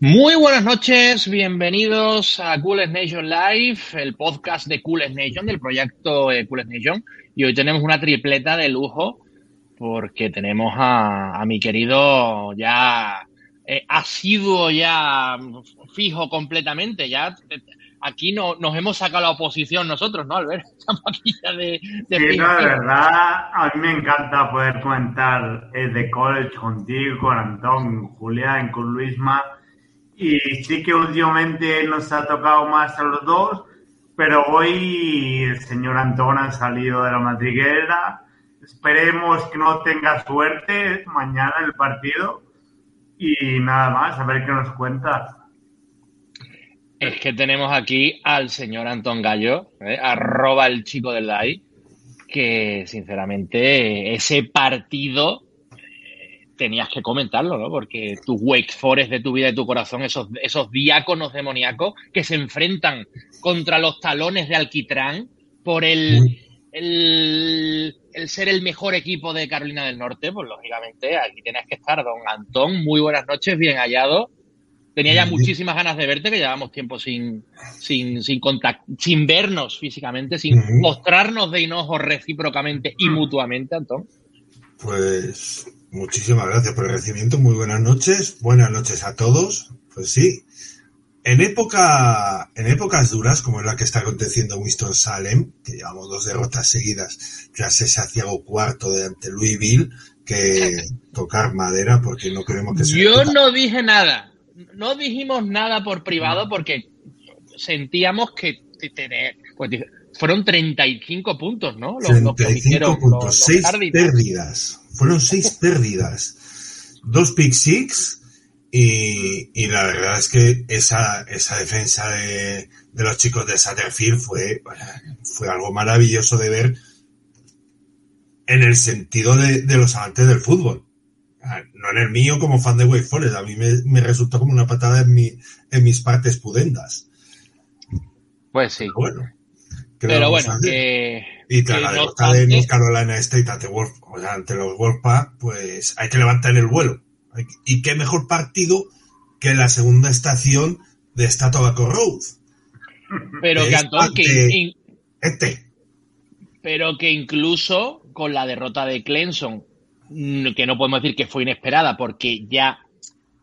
Muy buenas noches, bienvenidos a Coolest Nation Live, el podcast de Coolest Nation, del proyecto eh, Coolest Nation. Y hoy tenemos una tripleta de lujo porque tenemos a, mi querido ya eh, asiduo, ya fijo completamente. Ya aquí no, nos hemos sacado la oposición nosotros, ¿no, Albert? Estamos aquí ya de, de Sí, no, de verdad, a mí me encanta poder comentar de college contigo, con Antón, con Julián, con Luisma y sí que últimamente nos ha tocado más a los dos, pero hoy el señor Antón ha salido de la madriguera. Esperemos que no tenga suerte mañana el partido. Y nada más, a ver qué nos cuenta. Es que tenemos aquí al señor Antón Gallo, ¿eh? arroba el chico del like, que sinceramente ese partido tenías que comentarlo, ¿no? Porque tu Wake Forest de tu vida y tu corazón, esos, esos diáconos demoníacos que se enfrentan contra los talones de Alquitrán por el, el, ser el mejor equipo de Carolina del Norte, pues lógicamente aquí tienes que estar, don Antón. Muy buenas noches, bien hallado. Tenía ya muchísimas ganas de verte, que llevamos tiempo sin, sin, sin, sin vernos físicamente, sin mostrarnos de enojo recíprocamente y mutuamente, Antón. Pues Muchísimas gracias por el recibimiento. Muy buenas noches. Buenas noches a todos. Pues sí. En época, en épocas duras, como es la que está aconteciendo en Winston Salem, que llevamos dos derrotas seguidas tras ese aciago cuarto de ante Louisville, que tocar madera porque no queremos que se. Yo no dije nada. No dijimos nada por privado porque sentíamos que tener, pues, fueron 35 puntos, ¿no? Los, 35 puntos, 6 pérdidas. Fueron 6 pérdidas. Dos pick six y, y, la verdad es que esa, esa defensa de, de los chicos de Satterfield fue, fue algo maravilloso de ver en el sentido de, de, los amantes del fútbol. No en el mío como fan de Wake Forest. A mí me, me resultó como una patada en, mi, en mis partes pudendas. Pues sí. bueno. Pero bueno, que... Y tras la derrota de North Carolina State ante, Wolf, o sea, ante los Wolfpack, pues hay que levantar el vuelo. Y qué mejor partido que la segunda estación de esta Tobacco Road. Pero que, Antón, que, este. pero que incluso con la derrota de Clemson, mm, que no podemos decir que fue inesperada, porque ya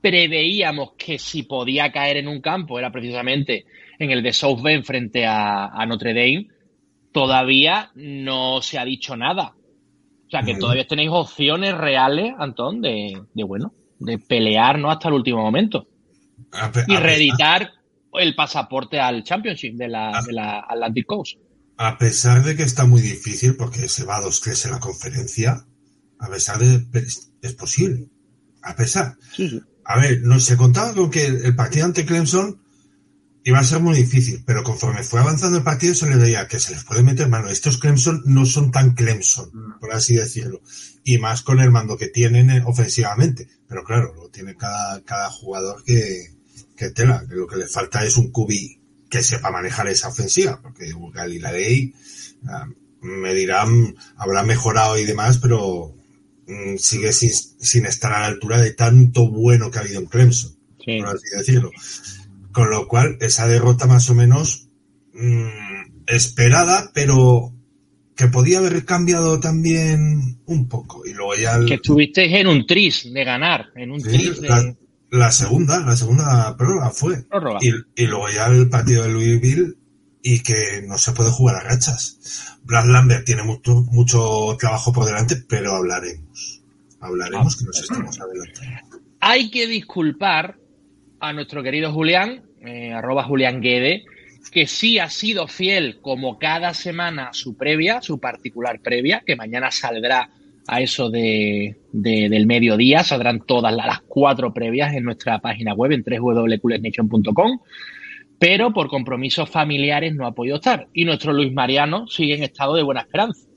preveíamos que si podía caer en un campo era precisamente en el de South Bend frente a, Notre Dame, todavía no se ha dicho nada. O sea que todavía tenéis opciones reales, Antón, de, bueno, de pelear ¿no? hasta el último momento. y reeditar el pasaporte al Championship de la, de la Atlantic Coast. A pesar de que está muy difícil porque se va a 2-3 en la conferencia, a pesar de es posible. A pesar. A ver, no se contaba con que el partido ante Clemson iba a ser muy difícil, pero conforme fue avanzando el partido se le veía que se les puede meter mano. Estos Clemson no son tan Clemson, mm. por así decirlo. Y más con el mando que tienen eh, ofensivamente. Pero claro, lo tiene cada, cada jugador que, que tela. Que lo que le falta es un cubi que sepa manejar esa ofensiva. Porque Galilei, ah, me dirán, habrá mejorado y demás, pero mm, sigue sin, sin, estar a la altura de tanto bueno que ha habido en Clemson. Por así decirlo. Con lo cual, esa derrota más o menos mmm, esperada, pero que podía haber cambiado también un poco. Y luego ya. Que estuvisteis en un tris de ganar, en un tris de. La segunda, la segunda prórroga fue. Y, y, luego ya el partido de Louisville y que no se puede jugar a rachas. Brad Lambert tiene mucho, mucho trabajo por delante, pero hablaremos. Hablaremos que nos estamos adelantando. Hay que disculpar a nuestro querido Julián, eh, arroba Julián Guede, que sí ha sido fiel como cada semana su previa, su particular previa, que mañana saldrá a eso de, del mediodía, saldrán todas las, cuatro previas en nuestra página web en www.culesnation.com, pero por compromisos familiares no ha podido estar. Y nuestro Luis Mariano sigue en estado de buena esperanza.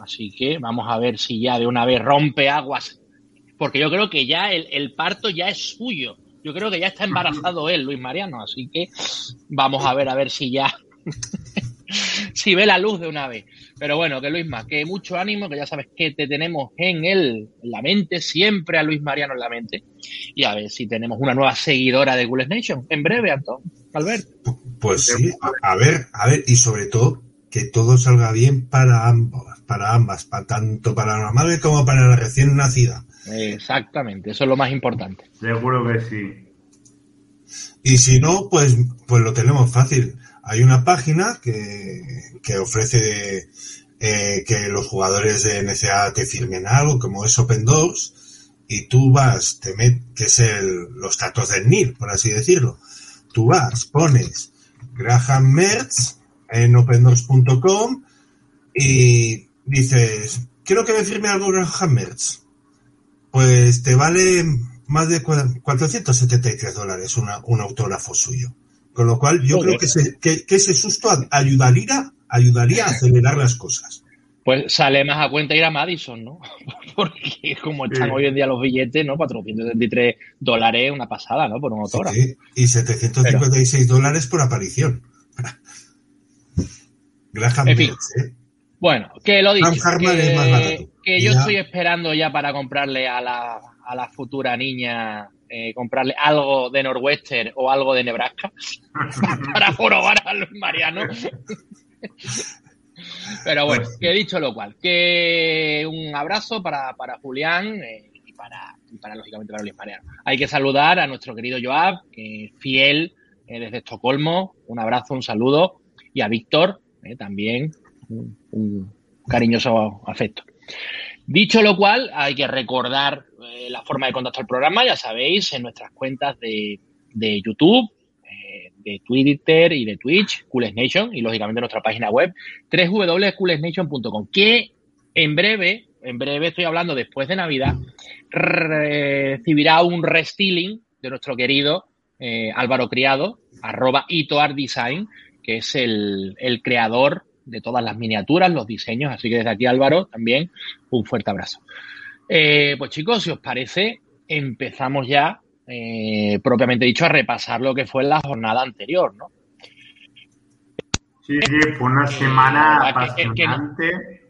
Así que vamos a ver si ya de una vez rompe aguas, porque yo creo que ya el, el parto ya es suyo yo creo que ya está embarazado él, Luis Mariano, así que vamos a ver a ver si ya si ve la luz de una vez. Pero bueno, que Luisma, que mucho ánimo, que ya sabes que te tenemos en el en la mente, siempre a Luis Mariano en la mente. Y a ver si tenemos una nueva seguidora de Gules Nation. En breve, Antón, Albert. Pues sí, a, ver, a ver, y sobre todo que todo salga bien para ambos, para ambas, para tanto para la madre como para la recién nacida. Exactamente, eso es lo más importante. Seguro que sí. Y si no, pues, pues lo tenemos fácil. Hay una página que, que ofrece eh, que los jugadores de NCA te firmen algo, como es Open Doors, y tú vas, te met, que es el, los datos del NIR, por así decirlo. Tú vas, pones Graham Mertz en opendoors.com y dices, quiero que me firme algo Graham Mertz pues te vale más de 473 dólares un autógrafo suyo. Con lo cual, yo creo que ese, que, ese susto ayudaría, ayudaría a acelerar las cosas. Pues sale más a cuenta ir a Madison, ¿no? Porque como están hoy en día los billetes, ¿no? 473 dólares, una pasada, ¿no? Por un autógrafo. Sí, y 756 dólares por aparición. Graham en ¿eh? Bueno, que lo dicho. Que, que yo estoy esperando ya para comprarle a la, a la futura niña, eh, comprarle algo de Northwestern o algo de Nebraska para probar a los Mariano. Pero bueno, que he dicho lo cual, que un abrazo para, para Julián eh, y, para, y para, lógicamente, para Luis Mariano. Hay que saludar a nuestro querido Joab, que fiel eh, desde Estocolmo. Un abrazo, un saludo. Y a Víctor, también un, cariñoso afecto. Dicho lo cual, hay que recordar eh, la forma de contactar el programa, ya sabéis, en nuestras cuentas de, YouTube, eh, de Twitter y de Twitch, Coolest Nation, y lógicamente nuestra página web, www.coolestnation.com, que en breve, en breve estoy hablando después de Navidad, recibirá un restyling de nuestro querido eh, Álvaro Criado, arroba Design, que es el, el creador de todas las miniaturas, los diseños. Así que desde aquí, Álvaro, también un fuerte abrazo. Eh, pues chicos, si os parece, empezamos ya, eh, propiamente dicho, a repasar lo que fue la jornada anterior, ¿no? Sí, sí, fue una semana apasionante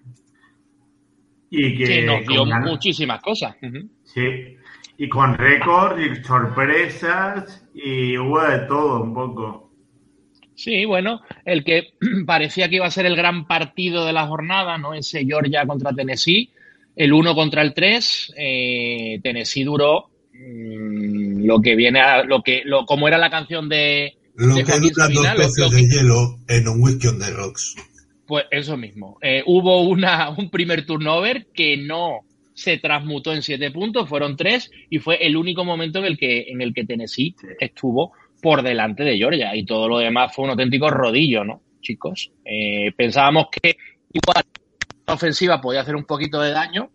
y que, nos dio muchísimas cosas. Sí, y con récord y sorpresas y hubo de todo un poco. Sí, bueno, el que parecía que iba a ser el gran partido de la jornada, ¿no? Ese Georgia contra Tennessee, el 1 contra el 3, eh, Tennessee duró mm, lo que viene a, lo que, lo, como era la canción de. Lo que duran dos peces de hielo en un whisky on the rocks. Pues eso mismo. Eh, hubo una, un primer turnover que no se transmutó en siete puntos, fueron tres, y fue el único momento en el que, en el que Tennessee estuvo por delante de Georgia y todo lo demás fue un auténtico rodillo, ¿no, chicos? Eh, pensábamos que igual la ofensiva podía hacer un poquito de daño,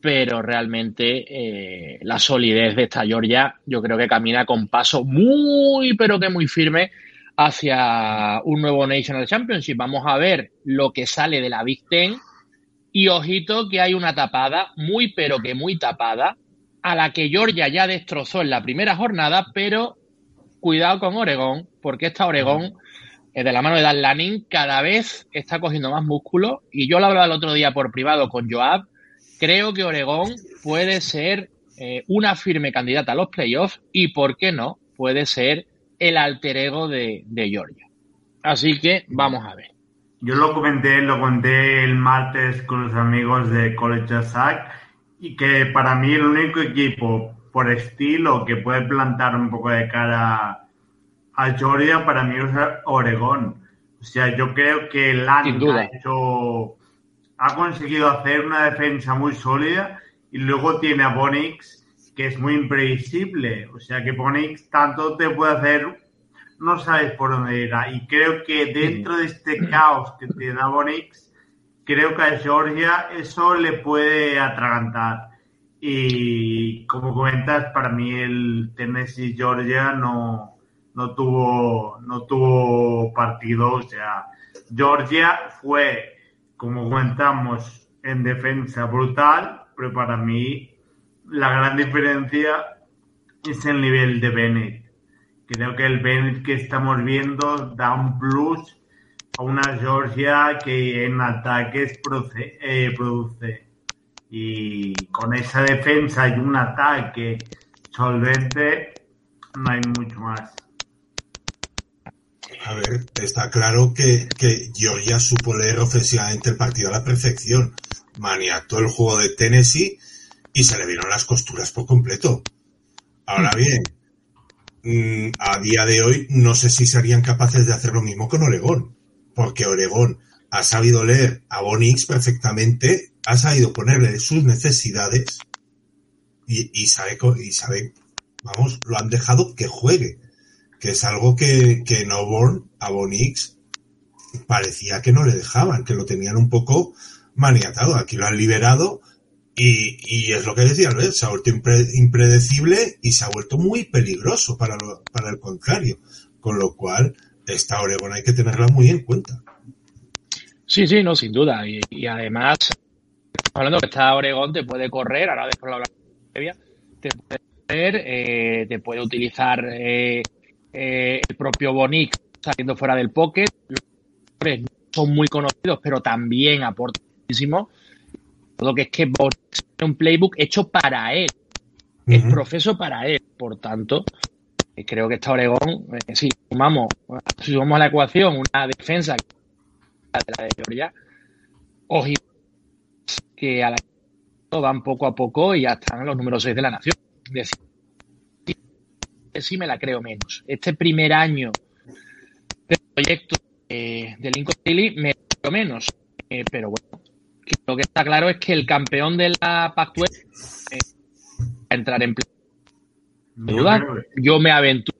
pero realmente eh, la solidez de esta Georgia yo creo que camina con paso muy, pero que muy firme hacia un nuevo National Championship. Vamos a ver lo que sale de la Big Ten y ojito que hay una tapada, muy, pero que muy tapada, a la que Georgia ya destrozó en la primera jornada, pero cuidado con Oregón, porque esta Oregón, de la mano de Dan Lanning, cada vez está cogiendo más músculo. Y yo lo hablaba el otro día por privado con Joab. Creo que Oregón puede ser eh, una firme candidata a los playoffs y, ¿por qué no? Puede ser el alter ego de, Georgia. Así que vamos a ver. Yo lo comenté, lo conté el martes con los amigos de College Sack y que para mí el único equipo por estilo que puede plantar un poco de cara a Georgia, para mí es Oregón. O sea, yo creo que Lang ha hecho, ha conseguido hacer una defensa muy sólida y luego tiene a Bonix que es muy imprevisible. O sea que Bonix tanto te puede hacer, no sabes por dónde irá. Y creo que dentro de este caos que te da Bonix, creo que a Georgia eso le puede atragantar. Y como comentas, para mí el Tennessee Georgia no, no tuvo, no tuvo partido. O sea, Georgia fue, como comentamos, en defensa brutal, pero para mí la gran diferencia es el nivel de Bennett. Creo que el Bennett que estamos viendo da un plus a una Georgia que en ataques eh, produce. Y con esa defensa y un ataque solvente, no hay mucho más. A ver, está claro que, que Georgia supo leer ofensivamente el partido a la perfección. Maniató el juego de Tennessee y se le vieron las costuras por completo. Ahora bien, mm, a día de hoy no sé si serían capaces de hacer lo mismo con Oregón, porque Oregón ha sabido leer a Bonix perfectamente, ha sabido ponerle sus necesidades y, sabe, y sabe, vamos, lo han dejado que juegue que es algo que, que en a Bonix parecía que no le dejaban, que lo tenían un poco maniatado. Aquí lo han liberado y, y es lo que decía Albert, se ha vuelto impredecible y se ha vuelto muy peligroso para, para el contrario. Con lo cual, esta Oregón hay que tenerla muy en cuenta. Sí, sí, no, sin duda. Y, además, hablando que esta Oregón te puede correr, ahora después la previa, te puede correr, eh, te puede utilizar eh, eh, el propio Bonic saliendo fuera del pocket. Los son muy conocidos, pero también aportan muchísimo. Todo que es que Bonic es un playbook hecho para él. Es profeso para él. Por tanto, eh, creo que esta Oregón, eh, si sumamos, si sumamos a la ecuación una defensa de la de Georgia, que a la van poco a poco y ya están los números 6 de la nación. Es decir, sí me la creo menos. Este primer año del proyecto eh, de Lincoln Daily me creo menos. Eh, pero bueno, lo que está claro es que el campeón de la Pac-12 eh, va a entrar en duda. Yo me aventuro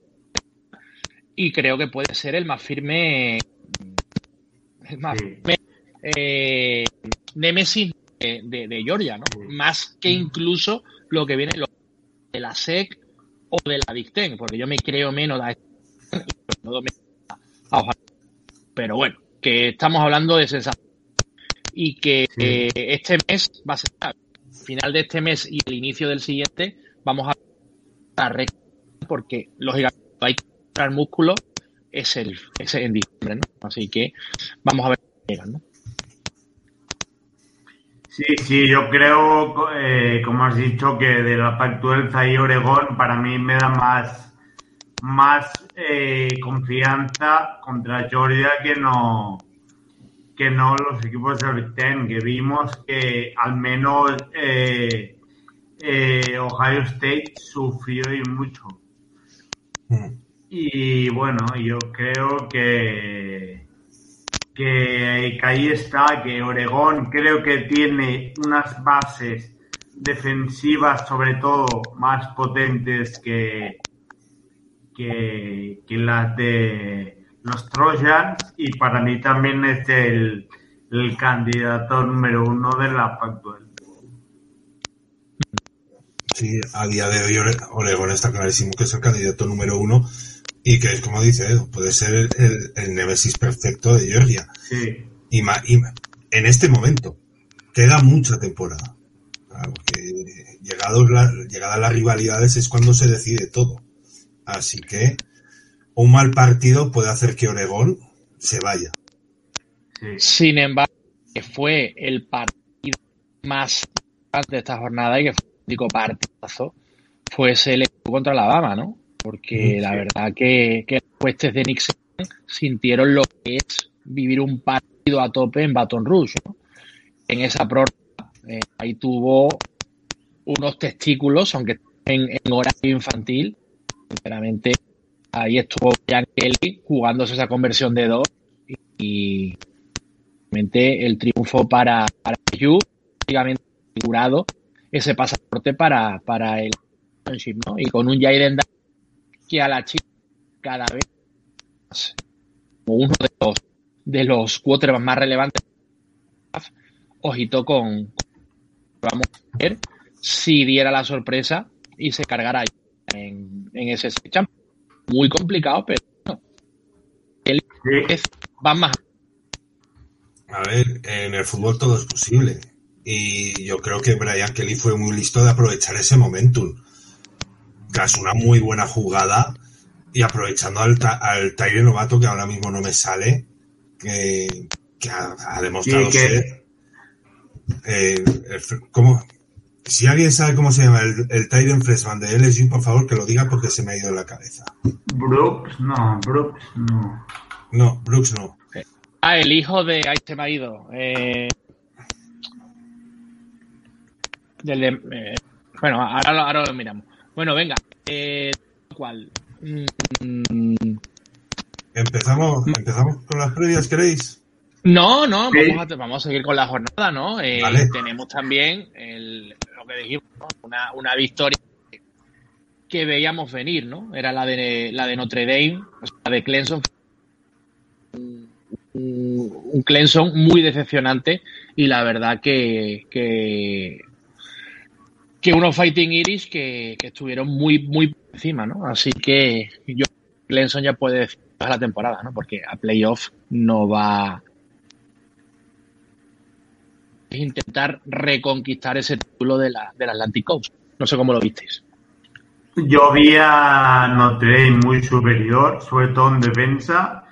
y creo que puede ser el más firme, más eh, Nemesis de, de, Georgia, ¿no? Más que incluso lo que viene de la SEC o de la Big Ten, porque yo me creo menos de Pero bueno, que estamos hablando de sensación y que eh, este mes va a ser final de este mes y el inicio del siguiente vamos a estar porque lógicamente hay que entrar músculo es el es en diciembre, ¿no? Así que vamos a ver qué llegan, ¿no? Sí, sí, yo creo, eh, como has dicho, que de la Pactuelza y Oregón para mí me da más, más eh, confianza contra Georgia que no, que no los equipos de Big Ten, que vimos que al menos eh, Ohio State sufrió y mucho. Mm. Y bueno, yo creo que que, ahí está, que Oregón creo que tiene unas bases defensivas sobre todo más potentes que, que, las de los Trojans y para mí también es el, el candidato número uno de la Pac-12. Sí, a día de hoy Oregón está clarísimo que es el candidato número uno y que es como dice Edu, puede ser el, el, Nemesis perfecto de Georgia. Sí. Y, en este momento, queda mucha temporada. Claro, llegados la, llegada a las rivalidades es cuando se decide todo. Así que un mal partido puede hacer que Oregón se vaya. Sin embargo, que fue el partido más de esta jornada y que fue un único partidazo, fue ese contra Alabama, ¿no? Porque la verdad que, que los jueces de Nixon sintieron lo que es vivir un partido a tope en Baton Rouge. En esa prórroga, eh, ahí tuvo unos testículos, aunque en, horario infantil. Sinceramente, ahí estuvo Jan Kelly jugándose esa conversión de dos y, realmente el triunfo para, para Yu, prácticamente asegurado ese pasaporte para, para el ¿no? Y con un Jaden que a la chica cada vez más, como uno de los de los quarterbacks más relevantes ojito con, vamos a ver si diera la sorpresa y se cargara en, en ese champ. Muy complicado, pero no. va más. A ver, en el fútbol todo es posible. Y yo creo que Brian Kelly fue muy listo de aprovechar ese momentum. Tras una muy buena jugada y aprovechando al, al novato que ahora mismo no me sale, que, ha, demostrado ser. Eh, ¿cómo? Si alguien sabe cómo se llama el, el Tyrion Freshman de LSU, por favor que lo diga porque se me ha ido en la cabeza. Brooks, no, Brooks no. No, Brooks no. Ah, el hijo de. Ahí se me ha ido. Eh, del de, eh, bueno, ahora, ahora, lo miramos. Bueno, venga. Eh, ¿Cuál? Mm, empezamos, empezamos con las previas, ¿queréis? No, no, vamos a, vamos a seguir con la jornada, ¿no? Eh, tenemos también el, lo que dijimos, una, una victoria que veíamos venir, ¿no? Era la de la de Notre Dame, la de Clemson. Un, Clemson muy decepcionante y la verdad que, que, que unos Fighting Iris que, que estuvieron muy, muy encima, ¿no? Así que yo, Clemson ya puede decir la temporada, ¿no? Porque a playoff no va es intentar reconquistar ese título de la, del Atlantic Coast. No sé cómo lo visteis. Yo vi a Notre muy superior, sobre todo en defensa,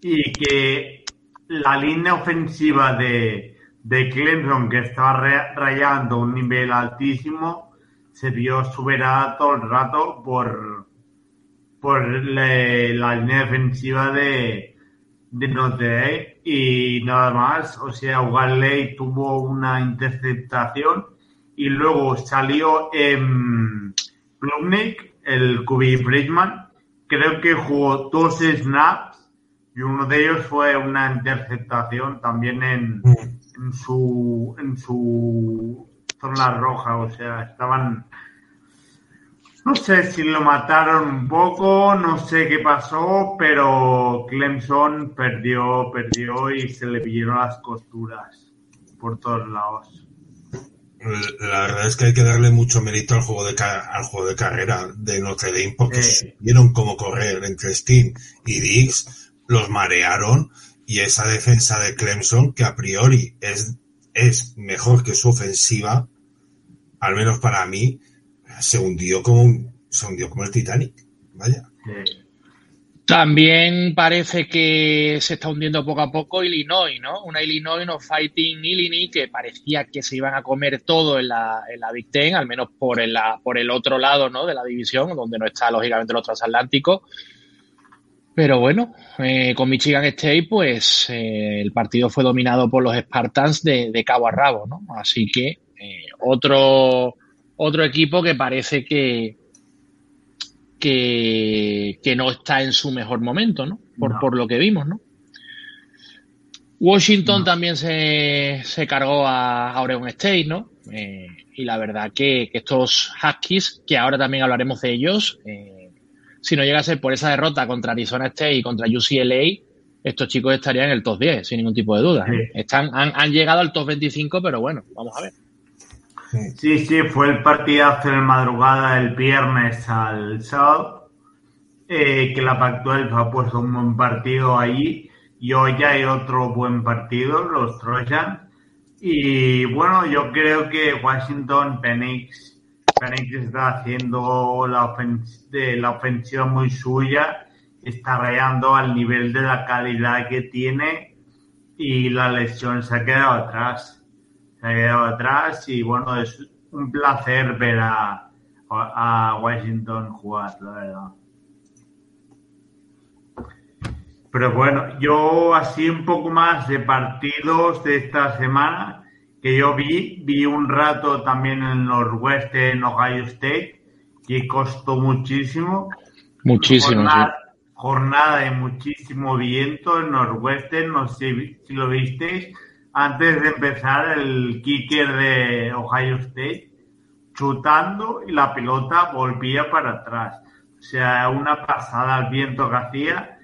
y que la línea ofensiva de, de Clemson, que estaba rayando un nivel altísimo, se vio superada todo el rato por, por la línea defensiva de, de Notre Dame y nada más. O sea, Wally tuvo una interceptación y luego salió en Klubnik, el QB Bridgman. Creo que jugó dos snaps y uno de ellos fue una interceptación también en, mm. En su en su zona roja. O sea, estaban no sé si lo mataron un poco, no sé qué pasó, pero Clemson perdió, perdió y se le pillaron las costuras por todos lados. La verdad es que hay que darle mucho mérito al juego de, al juego de carrera de Notre Dame porque vieron cómo correr entre Steam y Dix, los marearon y esa defensa de Clemson que a priori es, es mejor que su ofensiva, al menos para mí, se hundió como se hundió como el Titanic. Vaya. También parece que se está hundiendo poco a poco Illinois, ¿no? Una Illinois, no Fighting Illinois, que parecía que se iban a comer todo en la, en la Big Ten, al menos por el, por el otro lado, ¿no? De la división, donde no está lógicamente los transatlánticos. Pero bueno, eh, con Michigan State, pues eh, el partido fue dominado por los Spartans de, de cabo a rabo, ¿no? Así que eh, otro otro equipo que parece que, que, no está en su mejor momento, ¿no? Por, por lo que vimos, ¿no? Washington también se, se, cargó a, Oregon State, ¿no? Eh, y la verdad que, estos Huskies, que ahora también hablaremos de ellos, eh, si no llega a ser por esa derrota contra Arizona State y contra UCLA, estos chicos estarían en el top 10, sin ningún tipo de duda. Están, han, han llegado al top 25, pero bueno, vamos a ver. Sí, sí, fue el partidazo en madrugada el viernes al sábado, eh, que la Pactual ha puesto un buen partido ahí y hoy ya hay otro buen partido, los Trojans. Y bueno, yo creo que Washington Penix, Penix está haciendo la, de la ofensiva muy suya, está rayando al nivel de la calidad que tiene y la lesión se ha quedado atrás se ha quedado atrás y bueno, es un placer ver a, a Washington jugar, la verdad. Pero bueno, yo así un poco más de partidos de esta semana que yo vi, vi un rato también en en Ohio State que costó muchísimo. Muchísimo, jornada, jornada de muchísimo viento en Northwestern, no sé si lo visteis, antes de empezar el kicker de Ohio State, chutando y la pelota volvía para atrás. O sea, una pasada al viento que hacía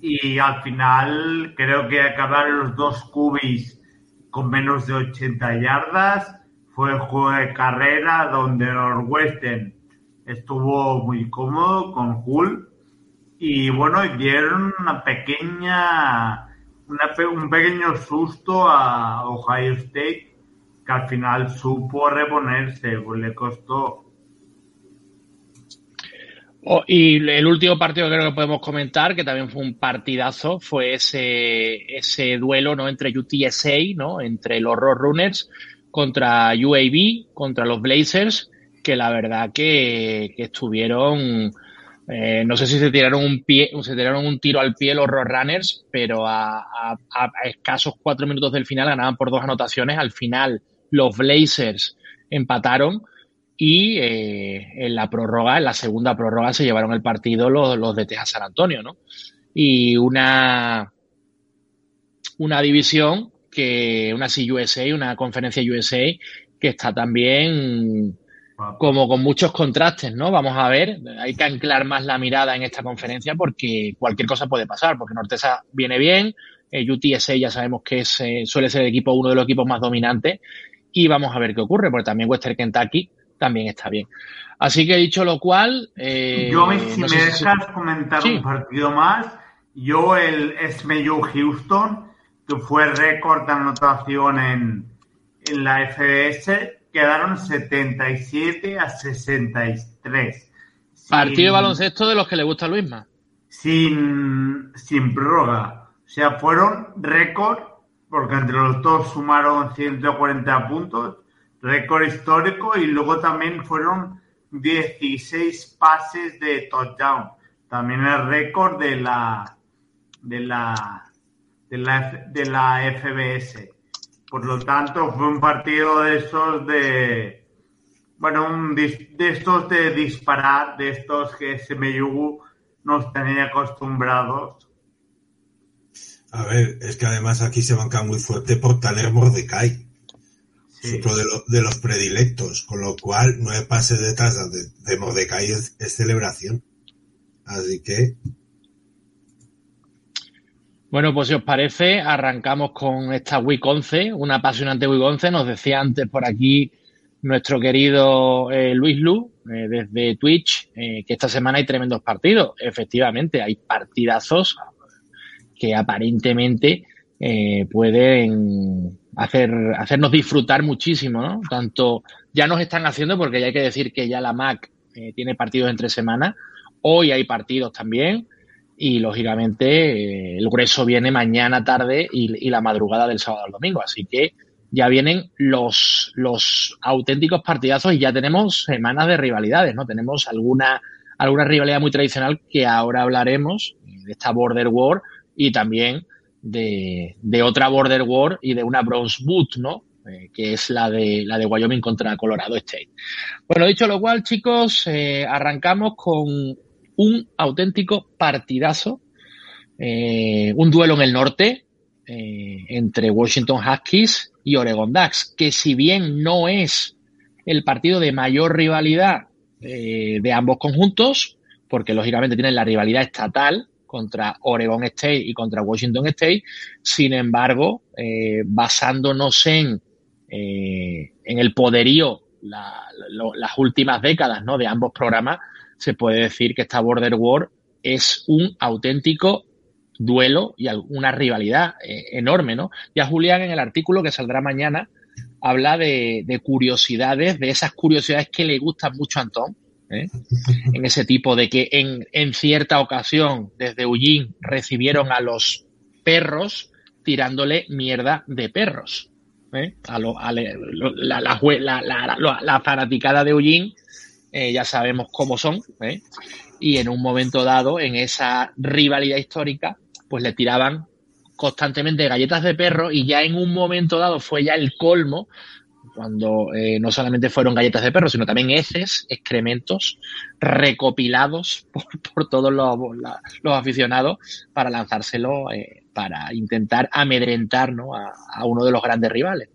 y al final creo que acabaron los dos cubis con menos de 80 yardas. Fue el juego de carrera donde Northwestern estuvo muy cómodo con Hull y bueno, dieron una pequeña, un pequeño susto a Ohio State que al final supo reponerse, pues le costó. Y el último partido que creo que podemos comentar, que también fue un partidazo, fue ese, ese duelo ¿no? entre UTSA, ¿no? entre los Roadrunners contra UAB, contra los Blazers, que la verdad que, que estuvieron, eh, no sé si se tiraron un pie, se tiraron un tiro al pie los Roadrunners, pero a, escasos cuatro minutos del final ganaban por dos anotaciones. Al final los Blazers empataron y eh, en la prórroga, en la segunda prórroga, se llevaron el partido los, los de Texas San Antonio, ¿no? Y una, una división que, una CUSA, una conferencia USA, que está también como con muchos contrastes, ¿no? Vamos a ver, hay que anclar más la mirada en esta conferencia porque cualquier cosa puede pasar, porque Nortesa viene bien, eh, UTSA ya sabemos que es, eh, suele ser el equipo, uno de los equipos más dominantes, y vamos a ver qué ocurre, porque también Western Kentucky también está bien. Así que dicho lo cual... Eh, yo, si no me dejas si... comentar sí. un partido más, yo el SMU Houston, que fue récord de anotación en, en la FBS, quedaron 77 a 63. Partido sin, de baloncesto de los que le gusta a Luisma. Sin, sin prórroga. O sea, fueron récord, porque entre los dos sumaron 140 puntos, récord histórico, y luego también fueron 16 pases de touchdown. También el récord de la de la de la, de la FBS. Por lo tanto, fue un partido de estos de. Bueno, un, de estos de disparar, de estos que SMU nos tenía acostumbrados. A ver, es que además aquí se banca muy fuerte por Taler Mordecai. Sí. Es otro de, lo, de, los predilectos, con lo cual nueve pases de tasa de, de Mordecai es, es celebración. Así que bueno, pues si os parece, arrancamos con esta Week 11, una apasionante Week 11. Nos decía antes por aquí nuestro querido eh, Luis Lu, eh, desde Twitch, eh, que esta semana hay tremendos partidos. Efectivamente, hay partidazos que aparentemente eh, pueden hacer, hacernos disfrutar muchísimo, ¿no? Tanto ya nos están haciendo, porque ya hay que decir que ya la MAC eh, tiene partidos entre semanas. Hoy hay partidos también y lógicamente eh, el grueso viene mañana tarde y, y, la madrugada del sábado al domingo. Así que ya vienen los, los auténticos partidazos y ya tenemos semanas de rivalidades, ¿no? Tenemos alguna, alguna rivalidad muy tradicional que ahora hablaremos de esta Border War y también de, de otra Border War y de una Bronze Boot, ¿no? Eh, que es la de, la de Wyoming contra Colorado State. Bueno, dicho lo cual, chicos, eh, arrancamos con un auténtico partidazo, eh, un duelo en el norte entre Washington Huskies y Oregon Ducks, que si bien no es el partido de mayor rivalidad de ambos conjuntos, porque lógicamente tienen la rivalidad estatal contra Oregon State y contra Washington State, sin embargo, eh, basándonos en, en el poderío la, la, las últimas décadas ¿no? de ambos programas, se puede decir que esta Border War es un auténtico duelo y una rivalidad eh, enorme, ¿no? Ya Julián en el artículo que saldrá mañana habla de, de curiosidades, de esas curiosidades que le gustan mucho a Antón, ¿eh? en ese tipo de que en, en cierta ocasión desde Ullín recibieron a los perros tirándole mierda de perros. A a la, fanaticada de Ullín eh, ya sabemos cómo son, ¿eh? y en un momento dado, en esa rivalidad histórica, pues le tiraban constantemente galletas de perro y ya en un momento dado fue ya el colmo, cuando eh, no solamente fueron galletas de perro, sino también heces, excrementos, recopilados por, todos los, aficionados para lanzárselo, eh, para intentar amedrentar a, uno de los grandes rivales.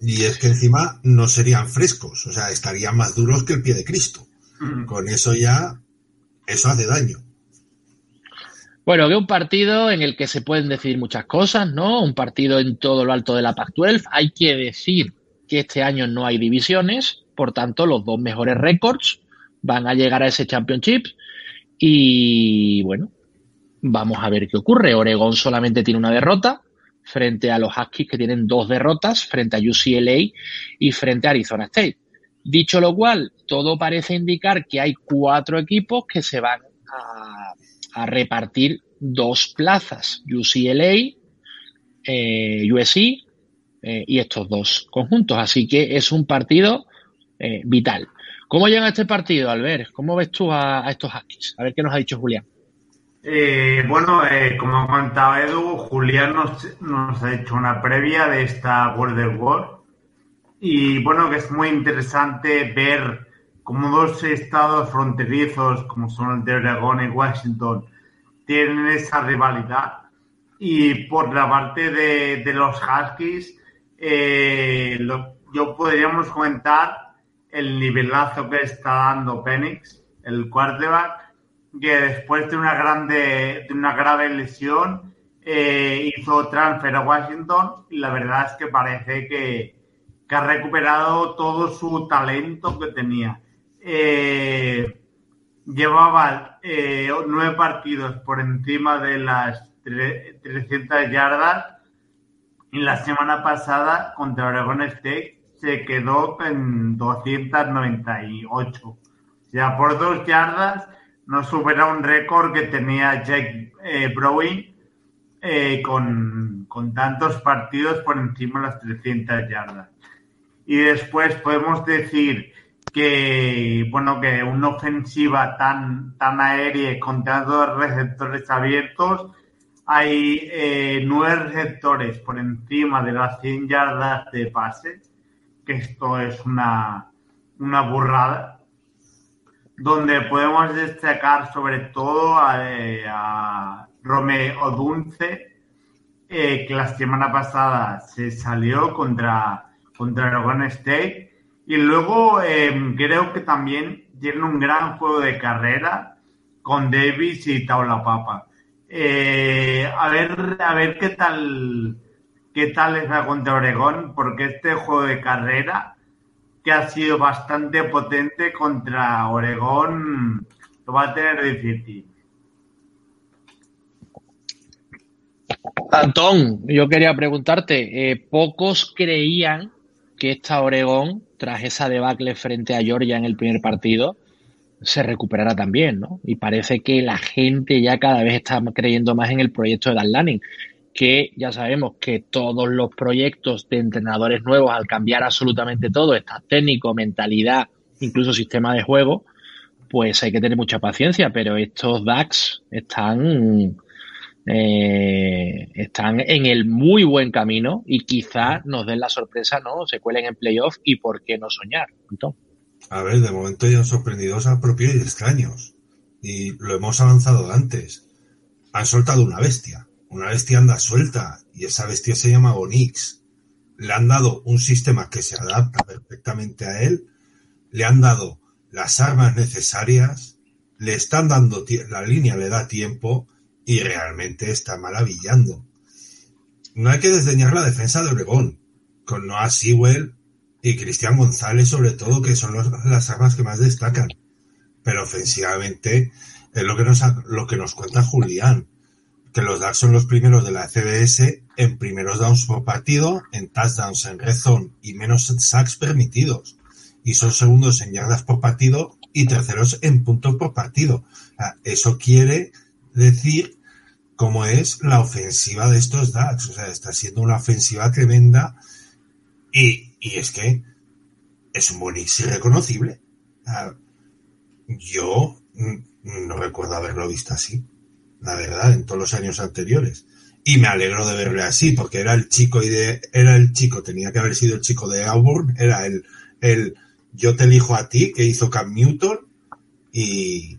Y es que encima no serían frescos, o sea, estarían más duros que el pie de Cristo. Con eso ya, eso hace daño. Bueno, que un partido en el que se pueden decir muchas cosas, ¿no? Un partido en todo lo alto de la Pac-12. Hay que decir que este año no hay divisiones, por tanto, los dos mejores récords van a llegar a ese championship. Y bueno, vamos a ver qué ocurre. Oregón solamente tiene una derrota frente a los Huskies que tienen dos derrotas frente a UCLA y frente a Arizona State. Dicho lo cual, todo parece indicar que hay cuatro equipos que se van a repartir dos plazas, UCLA, eh, USC eh, y estos dos conjuntos. Así que es un partido eh, vital. ¿Cómo llega este partido, Albert? ¿Cómo ves tú a, estos Huskies? A ver qué nos ha dicho Julián. bueno, como comentaba Edu, Julián nos, nos, ha hecho una previa de esta World War. Y bueno, que es muy interesante ver como dos estados fronterizos, como son el de Oregón y Washington, tienen esa rivalidad. Y por la parte de, los Huskies, eh, yo podríamos comentar el nivelazo que está dando Penix, el quarterback, que después de una grande, de una grave lesión, eh, hizo transfer a Washington y la verdad es que parece que, que ha recuperado todo su talento que tenía. Eh, llevaba eh, nueve partidos por encima de las 300 yardas y la semana pasada contra Oregon State se quedó en 298. O sea, por dos yardas no supera un récord que tenía Jake eh, Browning eh, con, con tantos partidos por encima de las 300 yardas. Y después podemos decir que bueno que una ofensiva tan tan aérea con tantos receptores abiertos hay eh, nueve receptores por encima de las 100 yardas de pase que esto es una una burrada donde podemos destacar sobre todo a, a Romeo Odunce eh, que la semana pasada se salió contra contra Oregon State y luego em, creo que también tiene un gran juego de carrera con Davis y Taulapapa. Eh, a ver, a ver qué tal qué tal es la contra Oregón, porque este juego de carrera que ha sido bastante potente contra Oregón lo va a tener difícil. Antón, yo quería preguntarte, eh, pocos creían que esta Oregón tras esa debacle frente a Georgia en el primer partido, se recuperará también, ¿no? Y parece que la gente ya cada vez está creyendo más en el proyecto de Dan Lanning, que ya sabemos que todos los proyectos de entrenadores nuevos, al cambiar absolutamente todo, está técnico, mentalidad, incluso sistema de juego, pues hay que tener mucha paciencia, pero estos DAX están eh, están en el muy buen camino y quizá nos den la sorpresa, ¿no? Se cuelen en playoff y por qué no soñar. A ver, de momento ya han sorprendido a propios y extraños. Y lo hemos avanzado antes. Han soltado una bestia. Una bestia anda suelta y esa bestia se llama Onyx. Le han dado un sistema que se adapta perfectamente a él. Le han dado las armas necesarias. Le están dando, la línea le da tiempo y realmente está maravillando. No hay que desdeñar la defensa de Oregón, con Noah Sewell y Cristian González sobre todo, que son las armas que más destacan. Pero ofensivamente es lo que nos, lo que nos cuenta Julián, que los Ducks son los primeros de la CBS en primeros downs por partido, en touchdowns en red zone y menos sacks permitidos. Y son segundos en yardas por partido y terceros en puntos por partido. eso quiere decir como es la ofensiva de estos DAX. O sea, está siendo una ofensiva tremenda y, es que es un Bonix irreconocible. yo no recuerdo haberlo visto así. la verdad, en todos los años anteriores. Y me alegro de verle así, porque era el chico y de, era el chico, tenía que haber sido el chico de Auburn, era el, el yo te elijo a ti que hizo Cam Newton y,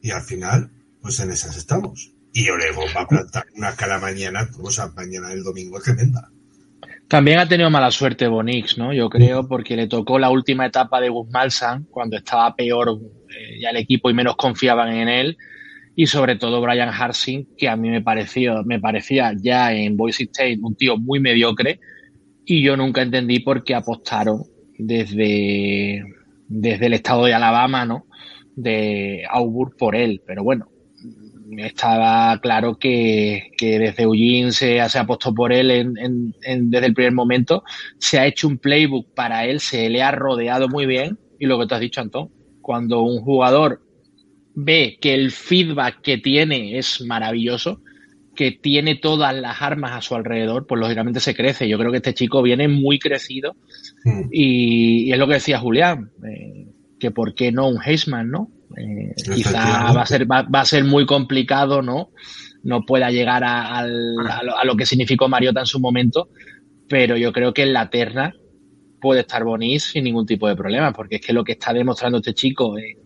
y al final, pues en esas estamos. Y Oregon va a plantar una cara mañana, o sea, mañana el domingo tremenda. También ha tenido mala suerte Bonix, ¿no? Yo creo, porque le tocó la última etapa de Guzmán cuando estaba peor eh, ya el equipo y menos confiaban en él. Y sobre todo Brian Harsing, que a mí me pareció, me parecía ya en Boise State un tío muy mediocre. Y yo nunca entendí por qué apostaron desde, desde el estado de Alabama, ¿no? De Auburn por él. Pero bueno, estaba claro que, desde Eugene se, se, apostó por él en, desde el primer momento. Se ha hecho un playbook para él, se le ha rodeado muy bien. Y lo que te has dicho, Antón, cuando un jugador ve que el feedback que tiene es maravilloso, que tiene todas las armas a su alrededor, pues lógicamente se crece. Yo creo que este chico viene muy crecido mm. y, es lo que decía Julián, eh, que por qué no un Heisman, ¿no? Eh, quizá va a ser va, a ser muy complicado, ¿no? No pueda llegar a, lo, que significó Mariota en su momento, pero yo creo que en la terna puede estar Bonis sin ningún tipo de problema, porque es que lo que está demostrando este chico en,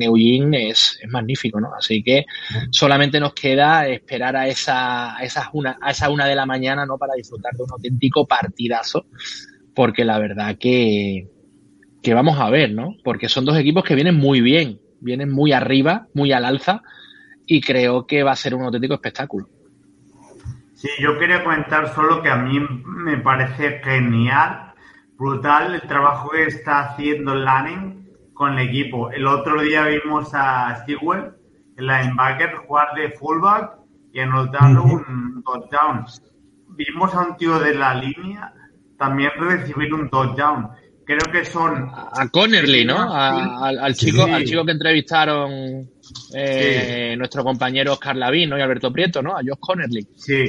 Eugene es, magnífico, ¿no? Así que solamente nos queda esperar a esa, a esas una, a esa una de la mañana, ¿no? Para disfrutar de un auténtico partidazo, porque la verdad que, que vamos a ver, ¿no? Porque son dos equipos que vienen muy bien vienen muy arriba, muy al alza, y creo que va a ser un auténtico espectáculo. Sí, yo quería comentar solo que a mí me parece genial, brutal el trabajo que está haciendo Lanning con el equipo. El otro día vimos a Stigwell, el linebacker, jugar de fullback y anotar un touchdown. Vimos a un tío de la línea también recibir un touchdown creo que son a Connerly, ¿no? al, chico, al chico que entrevistaron eh, nuestro compañero Oscar Lavín y Alberto Prieto, ¿no? A Josh Connerly. Sí,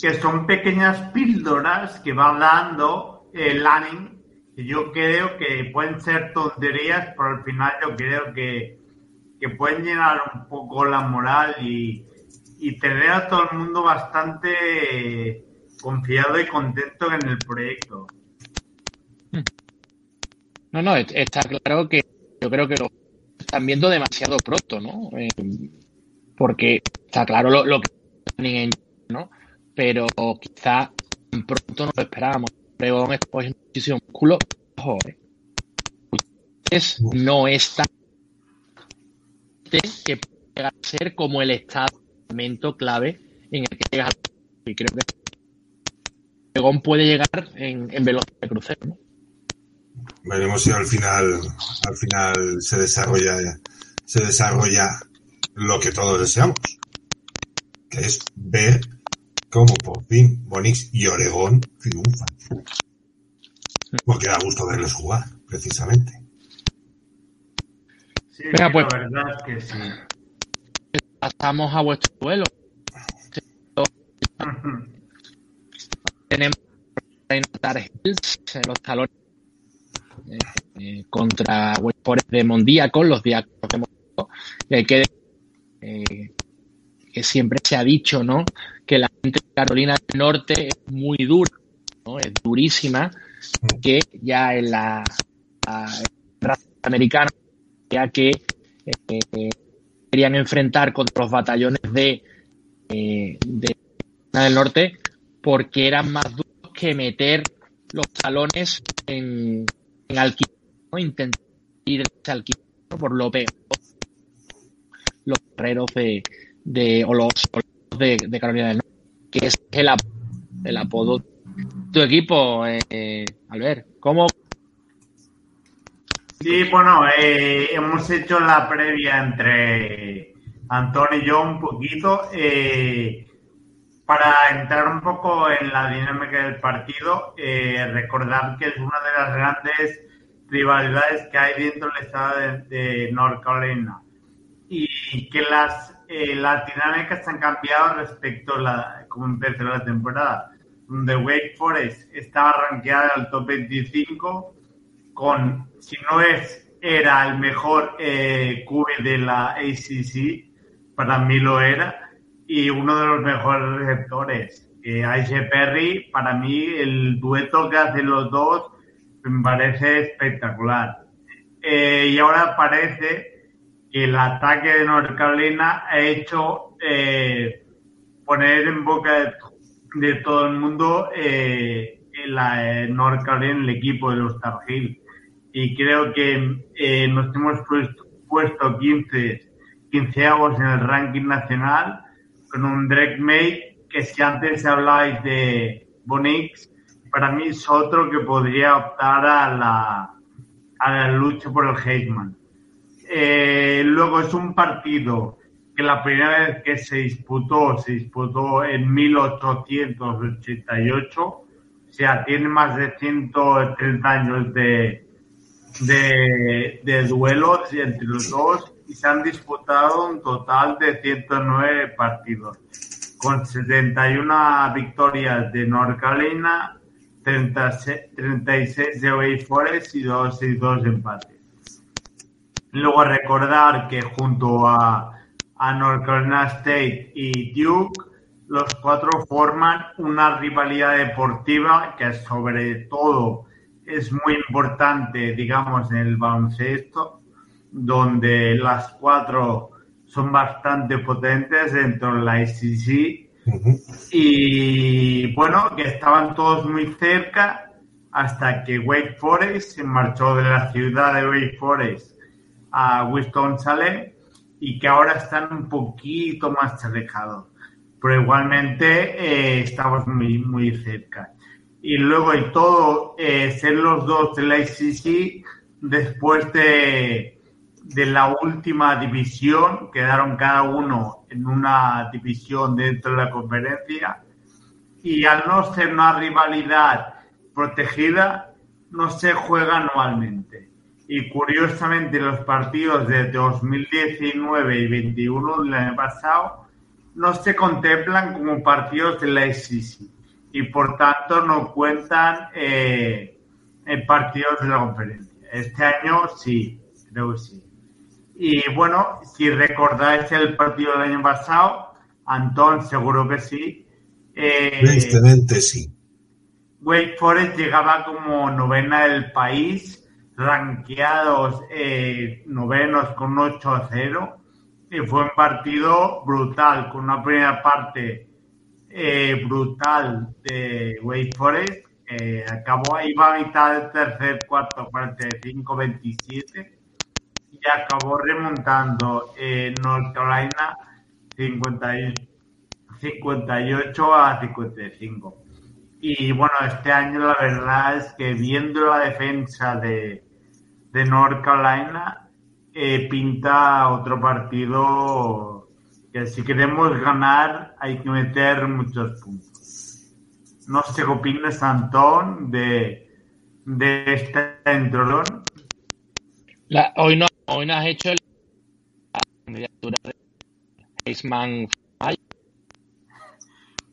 que son pequeñas píldoras que va dando el Lanning, que yo creo que pueden ser tonterías, pero al final yo creo que, que pueden llenar un poco la moral y, y tener a todo el mundo bastante confiado y contento en el proyecto. Hmm. No, no, está claro que yo creo que lo están viendo demasiado pronto, ¿no? Eh, porque está claro lo, lo que ¿no? Pero quizá pronto no lo esperábamos. Pregón es muchísimo culo. Ojo, eh. no es tan que puede llegar a ser como el estado clave en el que llega y creo que Pregón puede llegar en, en velocidad de crucero, ¿no? Veremos si al final, al final se desarrolla, se desarrolla lo que todos deseamos, que es ver cómo por fin Bonix y Oregón triunfan. Porque da gusto verles jugar, precisamente. Sí, Venga, pues, la verdad es que sí. Pasamos a vuestro vuelo. Tenemos los talones eh, contra West de Mondía con los días que hemos y que eh, que siempre se ha dicho ¿no? que la gente de Carolina del Norte es muy dura, ¿no? es durísima, que ya en la, raza americana ya que eh, querían enfrentar contra los batallones de, eh, de del norte porque eran más duros que meter los talones en alquiler, ¿no? intentar ir alquiler por lo peor. Los guerreros de, de, o los, de, de Carolina del Norte, que es el, el apodo tu equipo, eh, Albert. ¿Cómo? Sí, bueno, eh, hemos hecho la previa entre Antonio y yo un poquito. Eh, para entrar un poco en la dinámica del partido, eh, recordar que es una de las grandes rivalidades que hay dentro del estado de, North Carolina y que las, eh, las dinámicas han cambiado respecto a la, cómo empezó la temporada, donde Wake Forest estaba rankeada al top 25 con, si no es, era el mejor eh, QB de la ACC para mí lo era, y uno de los mejores receptores. Eh, Perry, para mí el dueto que hacen los dos me parece espectacular. Eh, y ahora parece que el ataque de North Carolina ha hecho eh, poner en boca de, todo el mundo eh, la North Carolina, el equipo de los Tar Heels. Y creo que nos hemos puesto, puesto 15 quinceavos en el ranking nacional con un Drake May que si antes hablabais de Bonix, para mí es otro que podría optar a la, a la lucha por el Heisman. Eh, luego es un partido que la primera vez que se disputó, se disputó en 1888, o sea, tiene más de 130 años de, de, de duelos entre los dos y se han disputado un total de 109 partidos, con 71 victorias de North Carolina, 36 de Wake Forest y 2, y 2 empates. Luego recordar que junto a, a North Carolina State y Duke, los cuatro forman una rivalidad deportiva que sobre todo es muy importante, digamos, en el baloncesto, donde las cuatro son bastante potentes dentro de la ICC. Y bueno, que estaban todos muy cerca hasta que Wake Forest se marchó de la ciudad de Wake Forest a Winston-Salem y que ahora están un poquito más alejados. Pero igualmente eh, estamos muy, muy cerca. Y luego y todo, eh, ser los dos de la ICC después de de la última división, quedaron cada uno en una división dentro de la conferencia y al no ser una rivalidad protegida, no se juega anualmente. Y curiosamente los partidos de 2019 y 21 del año pasado no se contemplan como partidos de la ICC y por tanto no cuentan eh, en partidos de la conferencia. Este año sí, creo que sí. Y bueno, si recordáis el partido del año pasado, Antón, seguro que sí. Eh, sí. Wake Forest llegaba como novena del país, ranqueados eh, novenos con 8 a 0. Y fue un partido brutal, con una primera parte eh, brutal de Wake Forest. acabó ahí va a mitad del tercer cuarto, 45-27 y acabó remontando en North Carolina 58 a 55. Y bueno, este año la verdad es que viendo la defensa de, de North Carolina, eh, pinta otro partido que si queremos ganar hay que meter muchos puntos. No sé qué opinas, Antón, de, de este entrolón. hoy no Hoy no has hecho la candidatura de Heisman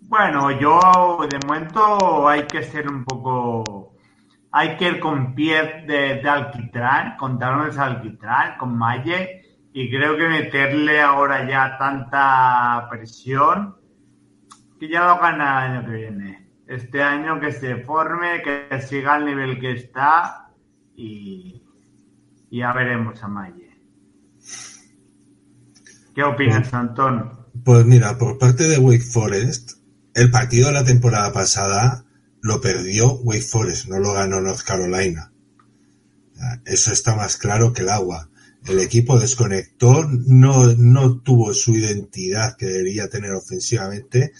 Bueno, yo de momento hay que ser un poco. Hay que ir con pie de, de alquitrán, con talones alquitrán, con Malle, y creo que meterle ahora ya tanta presión que ya lo gana el año que viene. Este año que se forme, que siga al nivel que está y, ya veremos a Maye. ¿Qué opinas, Antón? Pues mira, por parte de Wake Forest, el partido de la temporada pasada lo perdió Wake Forest, no lo ganó North Carolina. Eso está más claro que el agua. El equipo desconectó, no, no tuvo su identidad que debería tener ofensivamente,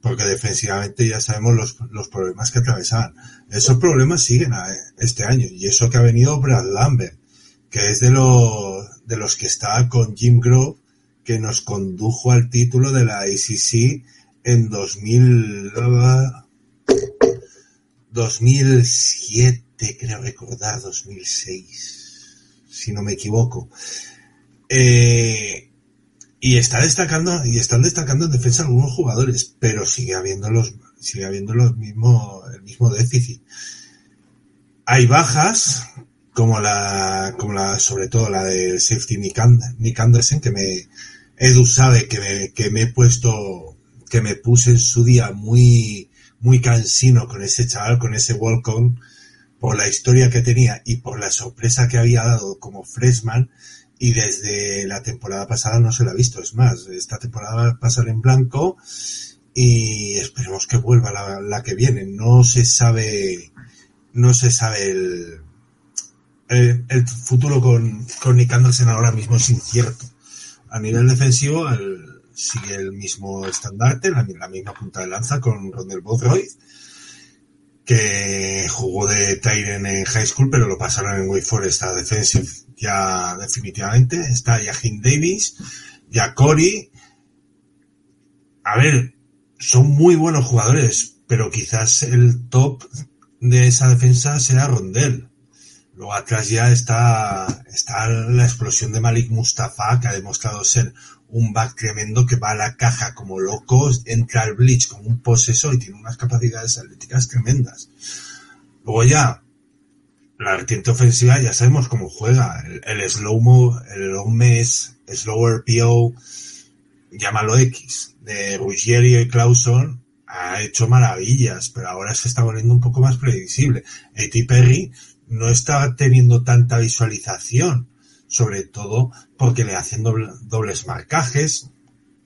porque defensivamente ya sabemos los, los problemas que atravesaban. Esos problemas siguen este año, y eso que ha venido Brad Lambert, que es de los, de los que está con Jim Grove, que nos condujo al título de la ICC en 2000, 2007, creo recordar, 2006, si no me equivoco. Eh, y está destacando, y están destacando en defensa algunos jugadores, pero sigue habiendo los, sigue habiendo los mismo, el mismo déficit. Hay bajas, como la, como la, sobre todo la del safety Nick, Anderson, que me, Edu sabe que me, que me he puesto, que me puse en su día muy, muy cansino con ese chaval, con ese Walcon, por la historia que tenía y por la sorpresa que había dado como freshman y desde la temporada pasada no se la ha visto. Es más, esta temporada va a pasar en blanco y esperemos que vuelva la, la que viene. No se sabe, no se sabe el, el, el futuro con, con Nick Anderson ahora mismo es incierto. A nivel defensivo, sigue el mismo estandarte, la, misma punta de lanza con Rondell Bothroyd, que jugó de Tyren en high school, pero lo pasaron en Way Forest a defensive ya definitivamente. Está Yajin Davis, ya Corey. A ver, son muy buenos jugadores, pero quizás el top de esa defensa sea Rondell. Luego atrás ya está, está la explosión de Malik Mustafa, que ha demostrado ser un back tremendo que va a la caja como loco, entra al blitz como un posesor y tiene unas capacidades atléticas tremendas. Luego ya, la vertiente ofensiva ya sabemos cómo juega. El, slow-mo, el long mess, slower PO, llámalo X, de Ruggiero y Clauson, ha hecho maravillas, pero ahora se está volviendo un poco más previsible. A.T. Perry no está teniendo tanta visualización, sobre todo porque le hacen doble, dobles marcajes,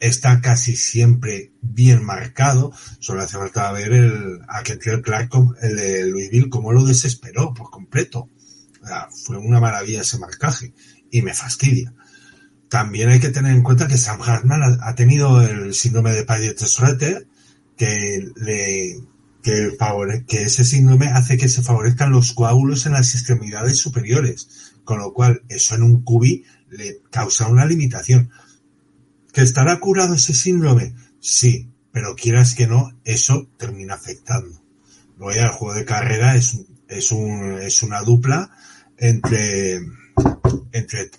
está casi siempre bien marcado, solo hace falta ver el, a Kentriel Clark, el de Louisville, cómo lo desesperó por completo. Fue una maravilla ese marcaje y me fastidia. También hay que tener en cuenta que Sam Hartman ha, tenido el síndrome de Paget-Schroeter, que le, que, favore, que ese síndrome hace que se favorezcan los coágulos en las extremidades superiores, con lo cual eso en un cubi le causa una limitación. ¿Que estará curado ese síndrome? Sí, pero quieras que no, eso termina afectando. Luego ya el juego de carrera es, es, un, es una dupla entre, entre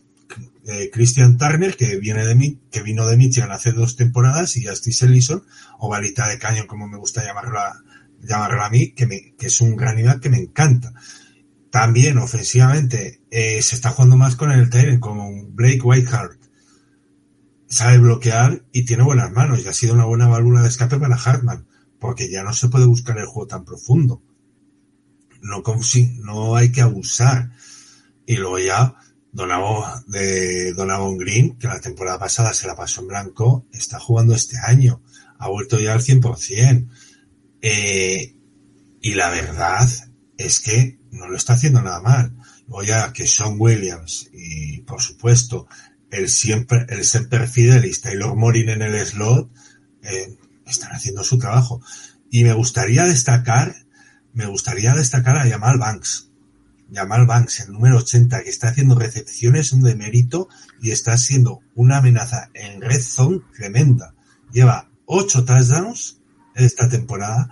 eh, Christian Turner, que viene de que vino de Michigan hace dos temporadas, y Justice Ellison, o balita de cañón, como me gusta llamarla, llamarla a mí, que, me, que es un gran nivel que me encanta. También ofensivamente eh, se está jugando más con el Tyrant, con Blake Whiteheart. Sabe bloquear y tiene buenas manos y ha sido una buena válvula de escape para Hartman, porque ya no se puede buscar el juego tan profundo. No, no hay que abusar. Y luego ya Donovan, de Donovan Green, que la temporada pasada se la pasó en blanco, está jugando este año. Ha vuelto ya al 100%. Eh, y la verdad es que no lo está haciendo nada mal. Luego ya que Sean Williams y por supuesto el siempre, el siempre Fidelis, Taylor Morin en el slot, eh, están haciendo su trabajo. Y me gustaría destacar, me gustaría destacar a Jamal Banks. Jamal Banks, el número 80, que está haciendo recepciones de mérito y está siendo una amenaza en red zone tremenda. Lleva 8 touchdowns esta temporada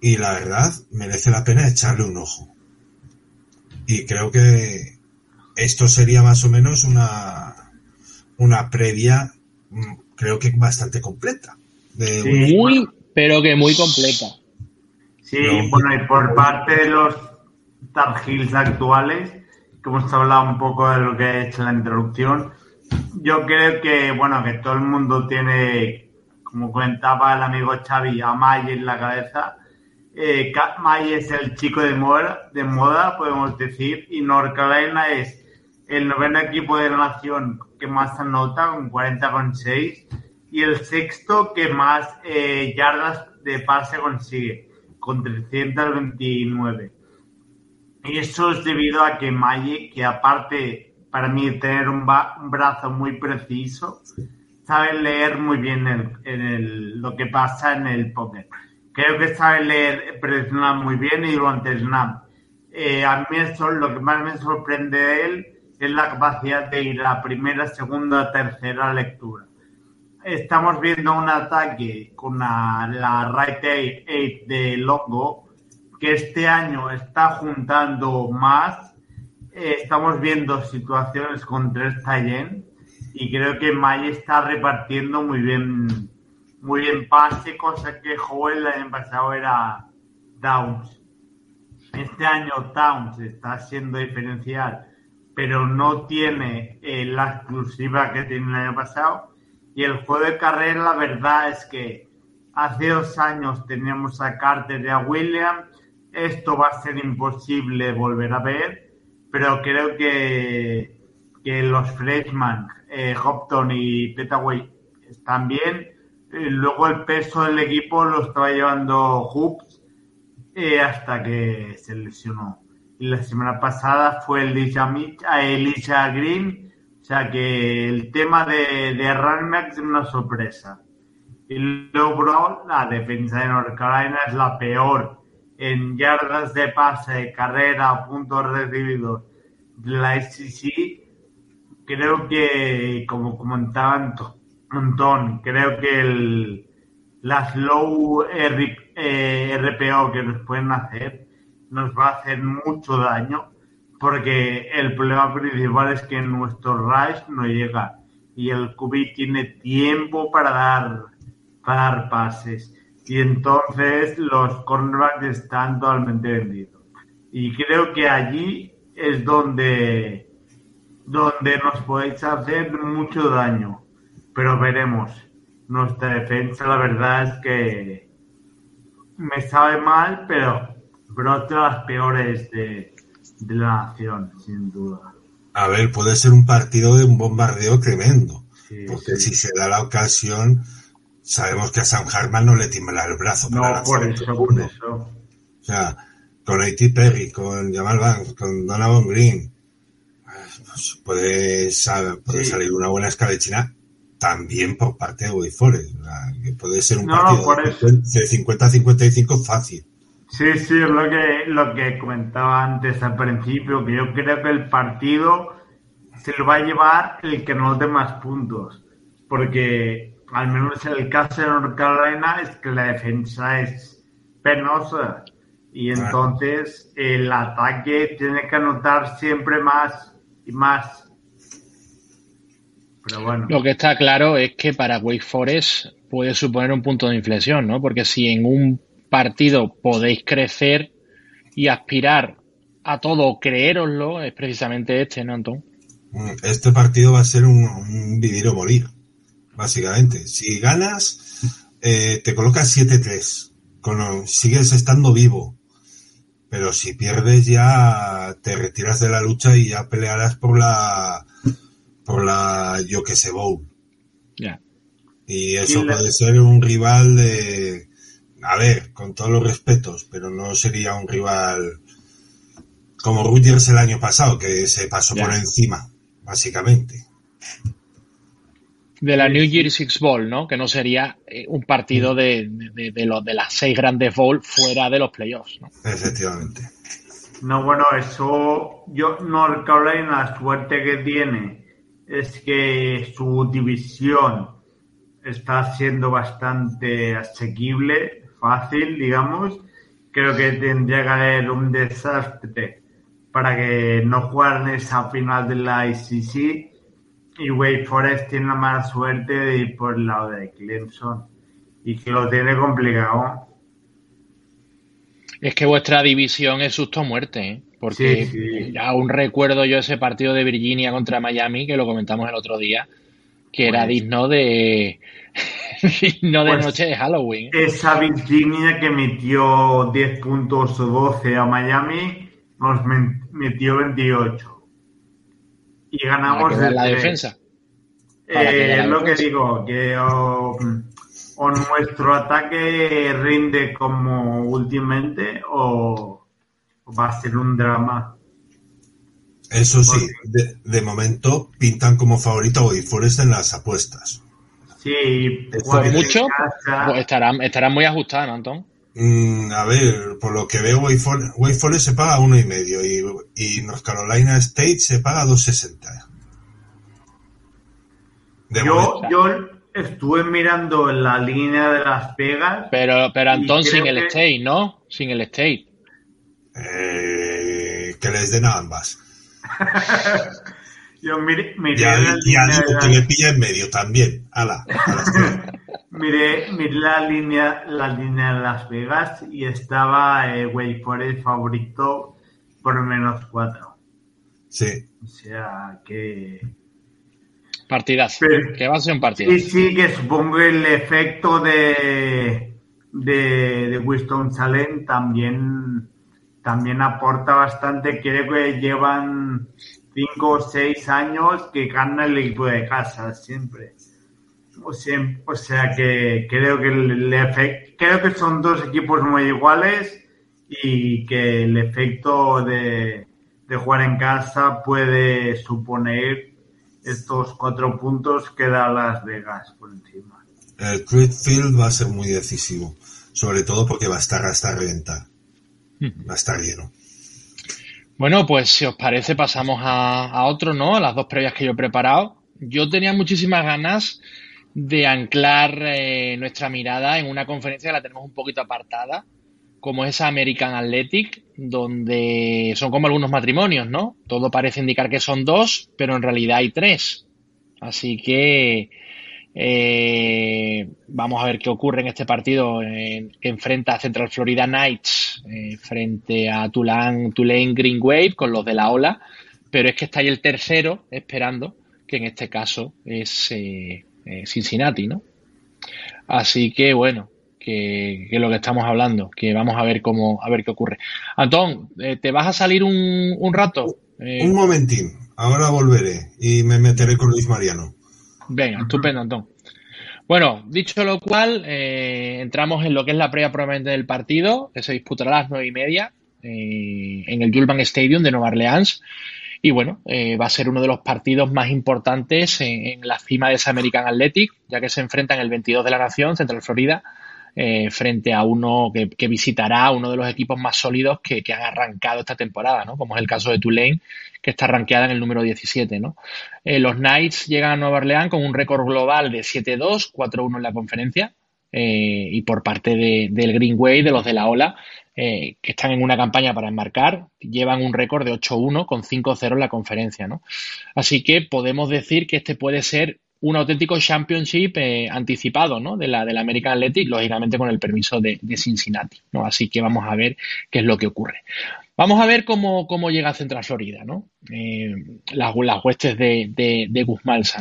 y la verdad merece la pena echarle un ojo. Y creo que esto sería más o menos una, una previa, creo que bastante completa. De sí, muy, pero que muy completa. Sí, bueno, y por parte de los Tar Heels actuales, que hemos hablado un poco de lo que he hecho en la introducción, yo creo que, bueno, que todo el mundo tiene, como comentaba el amigo Xavi, a May en la cabeza, eh, May es el chico de moda, de moda, podemos decir, y North Carolina es el noveno equipo de la nación que más anota, con 40,6, y el sexto que más eh, yardas de pase consigue, con 329. Y eso es debido a que Maye, que aparte para mí tener un, un, brazo muy preciso, sabe leer muy bien el, el, lo que pasa en el poker creo que sabe leer presionar muy bien y durante snap. Eh, a mí eso, lo que más me sorprende de él es la capacidad de ir a primera, segunda, tercera lectura. Estamos viendo un ataque con la, la right eight de Longo que este año está juntando más. Eh, estamos viendo situaciones con tres Tayen y creo que May está repartiendo muy bien muy bien pase, cosa que Joel el año pasado era Downs. Este año Downs está siendo diferencial, pero no tiene eh, la exclusiva que tenía el año pasado. Y el juego de carrera, la verdad es que hace dos años teníamos a Carter y a William. Esto va a ser imposible volver a ver, pero creo que, que los freshman, eh, Hopton y Petaway, están bien. Eh, luego el peso del equipo lo estaba llevando Hoops eh, hasta que se lesionó. Y la semana pasada fue Elisha, Elisha Green o sea que el tema de, de es una sorpresa. Y luego la defensa de North Carolina es la peor en yardas de pase, carrera, puntos recibidos de la SEC. Creo que, como comentaba Antón, creo que el, las low eh, RPO que nos pueden hacer nos va a hacer mucho daño porque el problema principal es que nuestro Rush no llega y el QB tiene tiempo para dar, para dar pases y entonces los cornerbacks están totalmente vendidos. Y creo que allí es donde, donde nos podéis hacer mucho daño, pero veremos. Nuestra defensa, la verdad es que me sabe mal, pero, de las peores de, de la nación, sin duda. A ver, puede ser un partido de un bombardeo tremendo. porque si se da la ocasión, sabemos que a Sam Hartman no le tiembla el brazo. No, por eso, por eso. O sea, con A.T. Perry, con Jamal Banks, con Donovan Green, pues puede, salir una buena escalechina también por parte de que puede ser un partido de 50-55 fácil. Sí, sí, es lo que, lo que comentaba antes al principio, que yo creo que el partido se lo va a llevar el que no dé más puntos, porque al menos en el caso de North Carolina es que la defensa es penosa y entonces el ataque tiene que anotar siempre más y más. Pero bueno. Lo que está claro es que para Wake Forest puede suponer un punto de inflexión, ¿no? Porque si en un partido podéis crecer y aspirar a todo, creéroslo, es precisamente este, ¿no, Antón? Mm, este partido va a ser un, vivir o morir, básicamente. Si ganas, eh, te colocas 7-3, sigues estando vivo. Pero si pierdes ya te retiras de la lucha y ya pelearás por la por la yo que sé bowl. Ya. Y eso puede ser un rival de a ver, con todos los respetos, pero no sería un rival como Rutgers el año pasado, que se pasó por encima, básicamente. De la New Year's Six Bowl, ¿no? Que no sería eh, un partido de, de, los, de las seis grandes bowl fuera de los playoffs, ¿no? Efectivamente. No, bueno, eso, yo, North Carolina, la suerte que tiene es que su división está siendo bastante asequible fácil, digamos, creo que tendría que haber un desastre para que no jugaran esa final de la ICC y Wake Forest tiene la mala suerte de ir por el lado de Clemson y que lo tiene complicado. Es que vuestra división es susto muerte, ¿eh? porque aún recuerdo yo ese partido de Virginia contra Miami, que lo comentamos el otro día, que era digno de, no de pues noche de Halloween. Esa Virginia que metió 10 puntos o 12 a Miami, nos metió 28. Y ganamos. de la defensa. Eh, es lo que digo, que o, nuestro ataque rinde como últimamente o, va a ser un drama. Eso sí, de, momento pintan como favorito a Forest en las apuestas. Sí, por mucho, pues estarán, estarán muy ajustadas, ¿no, Antón? Mm, a ver, por lo que veo, Wake Forest se paga uno y medio y, y North Carolina State se paga 2.60. Yo, yo estuve mirando la línea de Las Vegas. Pero, pero Antón, sin el State, ¿no? Sin el State. Eh, que les den a ambas. Yo miré, miré ya, la línea que le pilla en medio también. Ala, miré, miré la línea, la línea de Las Vegas y estaba eh, Wake Forest favorito por menos cuatro. Sí. O sea que Partidas. que va a ser un partido. Sí, sí, que supongo el efecto de, de, de Winston Salem también, también aporta bastante. Creo que llevan cinco o seis años que gana el equipo de casa siempre. O sea, o sea que creo que el, efecto, creo que son dos equipos muy iguales y que el efecto de, de jugar en casa puede suponer estos cuatro puntos que da Las Vegas por encima. El Field va a ser muy decisivo, sobre todo porque va a estar hasta reventar. Va a estar lleno. Bueno, pues si os parece pasamos a, otro, ¿no? A las dos previas que yo he preparado. Yo tenía muchísimas ganas de anclar eh, nuestra mirada en una conferencia que la tenemos un poquito apartada, como es American Athletic, donde son como algunos matrimonios, ¿no? Todo parece indicar que son dos, pero en realidad hay tres. Así que eh, vamos a ver qué ocurre en este partido que enfrenta a Central Florida Knights eh, frente a Tulane, Tulane Green Wave con los de la ola, pero es que está ahí el tercero esperando, que en este caso es eh, Cincinnati, ¿no? Así que bueno, que, es lo que estamos hablando, que vamos a ver cómo, a ver qué ocurre. Antón, eh, ¿te vas a salir un, un rato? Eh, un momentín, ahora volveré y me meteré con Luis Mariano. Venga, estupendo, Antón. Bueno, dicho lo cual, eh, entramos en lo que es la previa probablemente del partido, que se disputará a las nueve y media en el Julban Stadium de Nueva Orleans. Y bueno, va a ser uno de los partidos más importantes en, la cima de ese American Athletic, ya que se enfrentan el 22 de la Nación, Central Florida, eh, frente a uno que, visitará uno de los equipos más sólidos que, han arrancado esta temporada, ¿no? Como es el caso de Tulane, que está rankeada en el número 17, ¿no? Eh, los Knights llegan a Nueva Orleans con un récord global de 7-2, 4-1 en la conferencia, eh, y por parte del Greenway, de los de la Ola, que están en una campaña para enmarcar, llevan un récord de 8-1 con 5-0 en la conferencia, ¿no? Así que podemos decir que este puede ser un auténtico championship eh, anticipado ¿no? de la del American Athletic, lógicamente con el permiso de, Cincinnati. ¿no? Así que vamos a ver qué es lo que ocurre. Vamos a ver cómo, cómo llega a Central Florida, ¿no? Eh, las, huestes de, de, de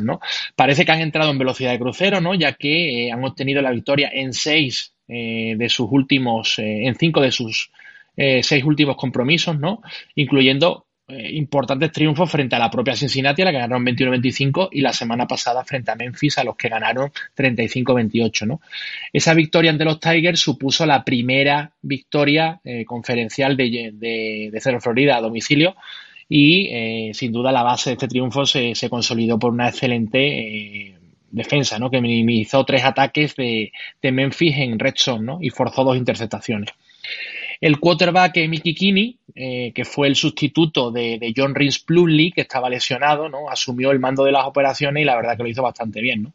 ¿no? Parece que han entrado en velocidad de crucero, ¿no? Ya que eh, han obtenido la victoria en seis de sus últimos, en cinco de sus seis últimos compromisos, ¿no? Incluyendo eh, importantes triunfos frente a la propia Cincinnati, a la que ganaron 21-25, y la semana pasada frente a Memphis, a los que ganaron 35-28. ¿no? Esa victoria ante los Tigers supuso la primera victoria eh, conferencial de, de, de Florida a domicilio y eh, sin duda la base de este triunfo se, se consolidó por una excelente defensa, ¿no? que minimizó tres ataques de, Memphis en red zone ¿no? y forzó dos interceptaciones. El quarterback eh, Mickey Kinney, eh, que fue el sustituto de, John Rins Plumley, que estaba lesionado, ¿no? asumió el mando de las operaciones y la verdad que lo hizo bastante bien. ¿no?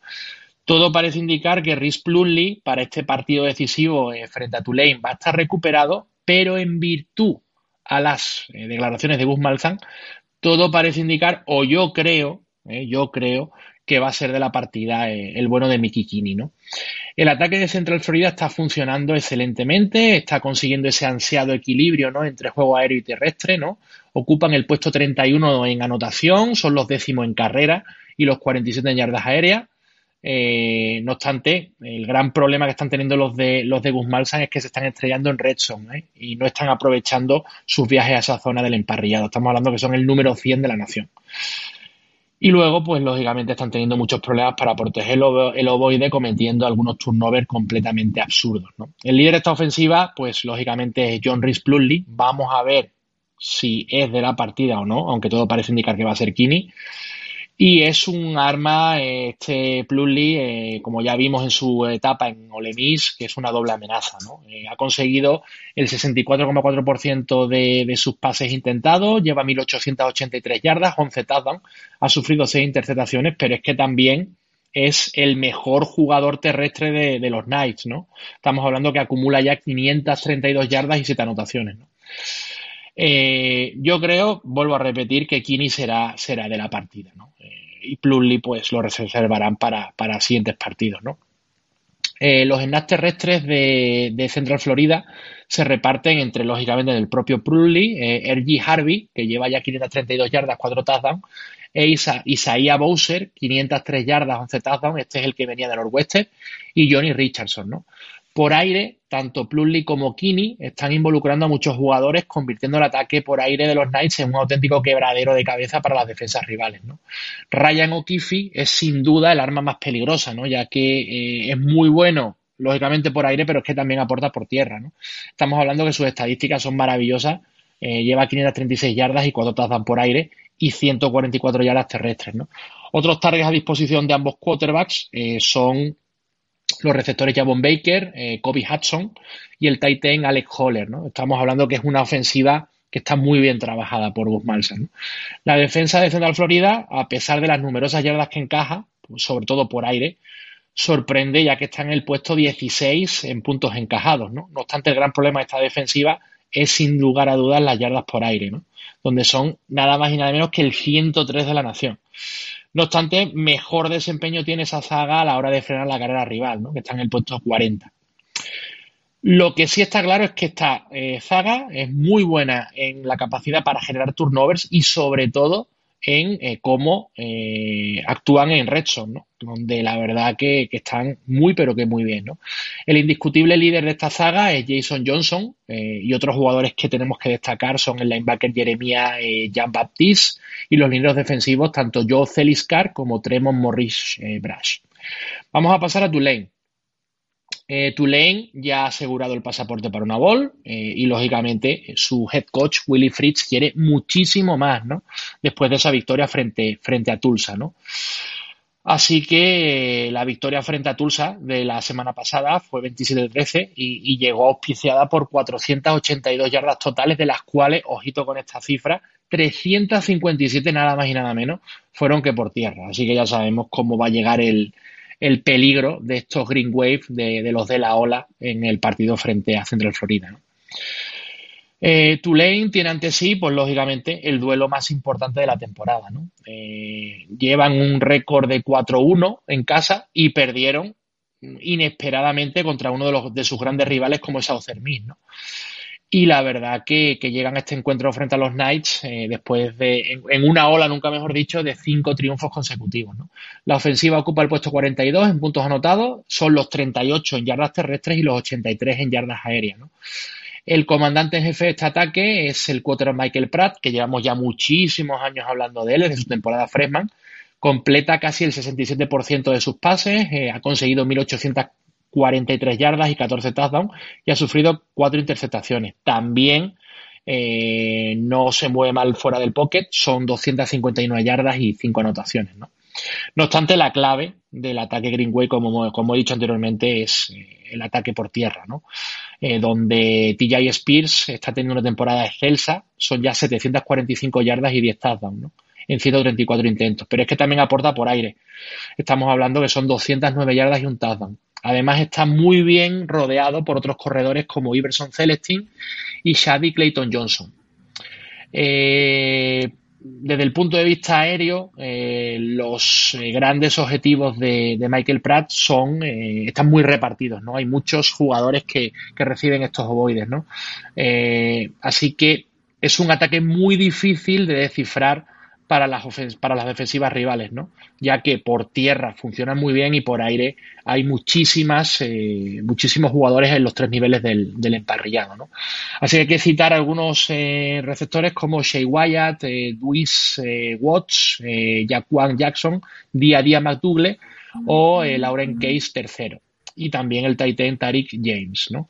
Todo parece indicar que Rhys Plumley para este partido decisivo eh, frente a Tulane va a estar recuperado, pero en virtud a las declaraciones de Gus Malzahn, todo parece indicar, o yo creo, yo creo que va a ser de la partida el bueno de Mickey Kinney, ¿no? El ataque de Central Florida está funcionando excelentemente, está consiguiendo ese ansiado equilibrio ¿no? entre juego aéreo y terrestre, ¿no? Ocupan el puesto 31 en anotación, son los décimos en carrera y los 47 en yardas aéreas. Eh, no obstante, el gran problema que están teniendo los de los de Guzmán es que se están estrellando en Redstone ¿eh? y no están aprovechando sus viajes a esa zona del emparrillado. Estamos hablando que son el número 100 de la nación. Y luego, pues lógicamente están teniendo muchos problemas para proteger el, ovoide cometiendo algunos turnovers completamente absurdos. ¿no? El líder de esta ofensiva, pues lógicamente es John Rhys Plumlee. Vamos a ver si es de la partida o no, aunque todo parece indicar que va a ser Kini. Y es un arma, este Plumlee, eh, como ya vimos en su etapa en Ole Miss, que es una doble amenaza. ¿no? Eh, ha conseguido el 64,4% de, de sus pases intentados, lleva 1.883 yardas, 11 touchdowns, ha sufrido 6 interceptaciones, pero es que también es el mejor jugador terrestre de, los Knights, ¿no? Estamos hablando que acumula ya 532 yardas y 7 anotaciones, ¿no? Eh, yo creo, vuelvo a repetir, que Kini será, será de la partida, ¿no? y Plumlee pues lo reservarán para, para siguientes partidos, ¿no? Eh, los snaps terrestres de, Central Florida se reparten entre, lógicamente, el propio Prunley, eh, R.G. Harvey, que lleva ya 532 yardas, 4 touchdowns, e Isa, Isaiah Bowser, 503 yardas, 11 touchdowns, este es el que venía de Northwestern, y Johnny Richardson, ¿no? Por aire, tanto Plumlee como Kini están involucrando a muchos jugadores, convirtiendo el ataque por aire de los Knights en un auténtico quebradero de cabeza para las defensas rivales. ¿no? Ryan O'Keefe es sin duda el arma más peligrosa, ¿no? ya que eh, es muy bueno, lógicamente por aire, pero es que también aporta por tierra. ¿no? Estamos hablando que sus estadísticas son maravillosas. Eh, lleva 536 yardas y 4 tazas por aire y 144 yardas terrestres. ¿no? Otros targets a disposición de ambos quarterbacks eh, son los receptores Javon Baker, eh, Kobe Hudson y el Titan Alex Holler. ¿no? Estamos hablando que es una ofensiva que está muy bien trabajada por Gus Malson. La defensa de Central Florida, a pesar de las numerosas yardas que encaja, pues, sobre todo por aire, sorprende ya que está en el puesto 16 en puntos encajados. ¿no? no obstante, el gran problema de esta defensiva es sin lugar a dudas las yardas por aire, ¿no? donde son nada más y nada menos que el 103 de la nación. No obstante, mejor desempeño tiene esa zaga a la hora de frenar la carrera rival, ¿no? que está en el puesto 40. Lo que sí está claro es que esta eh, zaga es muy buena en la capacidad para generar turnovers y sobre todo en eh, cómo eh, actúan en Redson, ¿no? donde la verdad que, están muy pero que muy bien. ¿no? El indiscutible líder de esta zaga es Jason Johnson y otros jugadores que tenemos que destacar son el linebacker Jeremiah Jean Baptiste y los líderes defensivos tanto Joe Celiscar como Tremont Morris Brash. Vamos a pasar a Tulane. Eh, Tulane ya ha asegurado el pasaporte para una ball eh, y lógicamente su head coach Willy Fritz quiere muchísimo más, ¿no? Después de esa victoria frente, frente a Tulsa, ¿no? Así que eh, la victoria frente a Tulsa de la semana pasada fue 27-13 y, y, llegó auspiciada por 482 yardas totales, de las cuales, ojito con esta cifra, 357 nada más y nada menos fueron que por tierra. Así que ya sabemos cómo va a llegar el, el peligro de estos Green Wave, de, los de la ola, en el partido frente a Central Florida. Eh, Tulane tiene ante sí, pues lógicamente, el duelo más importante de la temporada. Eh, llevan un récord de 4-1 en casa y perdieron inesperadamente contra uno de sus grandes rivales como es Southern ¿no? Y la verdad que, llegan a este encuentro frente a los Knights eh, después de, en, una ola, nunca mejor dicho, de cinco triunfos consecutivos. La ofensiva ocupa el puesto 42 en puntos anotados, son los 38 en yardas terrestres y los 83 en yardas aéreas. El comandante en jefe de este ataque es el quarterback Michael Pratt, que llevamos ya muchísimos años hablando de él desde su temporada freshman. Completa casi el 67% de sus pases, eh, ha conseguido 1.800 43 yardas y 14 touchdowns y ha sufrido cuatro interceptaciones. También eh, no se mueve mal fuera del pocket, son 259 yardas y 5 anotaciones. ¿no? obstante, la clave del ataque Greenway, como, como he dicho anteriormente, es eh, el ataque por tierra, ¿no? Eh, donde TJ Spears está teniendo una temporada excelsa, son ya 745 yardas y 10 touchdowns. ¿no? en 134 intentos, pero es que también aporta por aire. Estamos hablando que son 209 yardas y un touchdown. Además está muy bien rodeado por otros corredores como Iverson Celestin y Shady Clayton Johnson. Eh, desde el punto de vista aéreo, eh, los eh, grandes objetivos de, Michael Pratt son están muy repartidos, ¿no? Hay muchos jugadores que, que reciben estos ovoides, ¿no? así que es un ataque muy difícil de descifrar para las, para las defensivas rivales, ¿no? Ya que por tierra funciona muy bien y por aire hay muchísimas, eh, muchísimos jugadores en los tres niveles del, emparrillado, ¿no? Así que hay que citar algunos eh, receptores como Shea Wyatt, eh, Luis Watts, Jaquan Jackson, Día Día McDougle o Lauren Case tercero. Y también el Titan Tariq James, ¿no?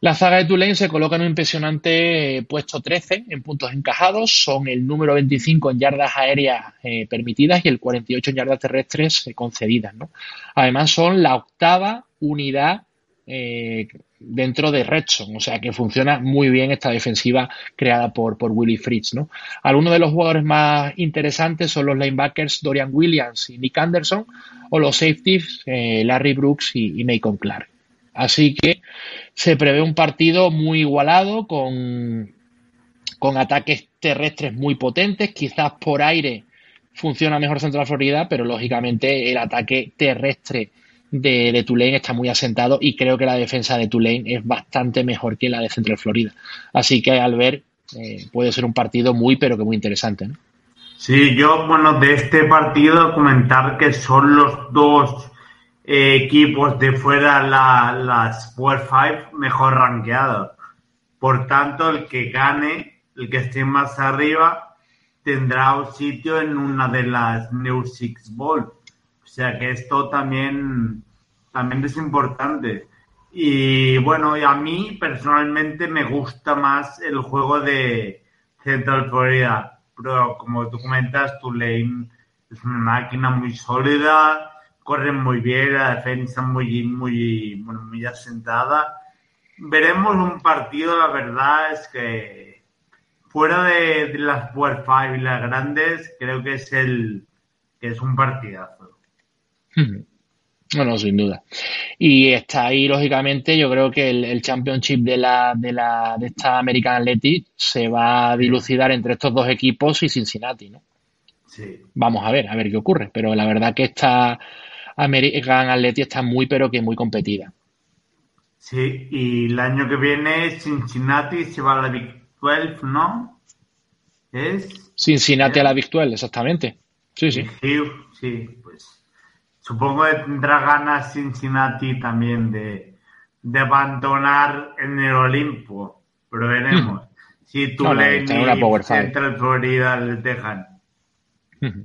La zaga de Tulane se coloca en un impresionante eh, puesto 13 en puntos encajados, son el número 25 en yardas aéreas eh, permitidas y el 48 en yardas terrestres eh, concedidas. Además son la octava unidad dentro de Redson, o sea que funciona muy bien esta defensiva creada por, por Willy Fritz. ¿no? Algunos de los jugadores más interesantes son los linebackers Dorian Williams y Nick Anderson o los safeties Larry Brooks y, y Macon Clark. Así que se prevé un partido muy igualado con, con ataques terrestres muy potentes, quizás por aire funciona mejor Central Florida, pero lógicamente el ataque terrestre de, Tulane está muy asentado y creo que la defensa de Tulane es bastante mejor que la de Central Florida. Así que al ver eh, puede ser un partido muy pero que muy interesante. Sí, yo, bueno, de este partido comentar que son los dos equipos de fuera la, las Power Five mejor rankeados. Por tanto, el que gane, el que esté más arriba, tendrá un sitio en una de las New Six Bowl. O sea que esto también, también es importante. Y bueno, a mí personalmente me gusta más el juego de Central Florida. Pero como tú comentas, Tulane es una máquina muy sólida, corre muy bien, la defensa muy, muy, muy asentada. Veremos un partido, la verdad es que fuera de, las Power Five y las grandes, creo que es el que es un partidazo. Bueno, sin duda. Y está ahí, lógicamente, yo creo que el, championship de la, de la, de esta American Athletic se va a dilucidar entre estos dos equipos y Cincinnati, ¿no? Sí. Vamos a ver, a ver qué ocurre. Pero la verdad que esta American Athletic está muy, pero que muy competida. Sí, y el año que viene Cincinnati se va a la Big 12, ¿no? ¿Es? Cincinnati a la Big 12, exactamente. Sí, sí. Sí, pues Supongo que tendrá ganas Cincinnati también de, abandonar en el Olimpo, pero veremos. Hmm. Si tú le y Central Florida les dejan. Hmm.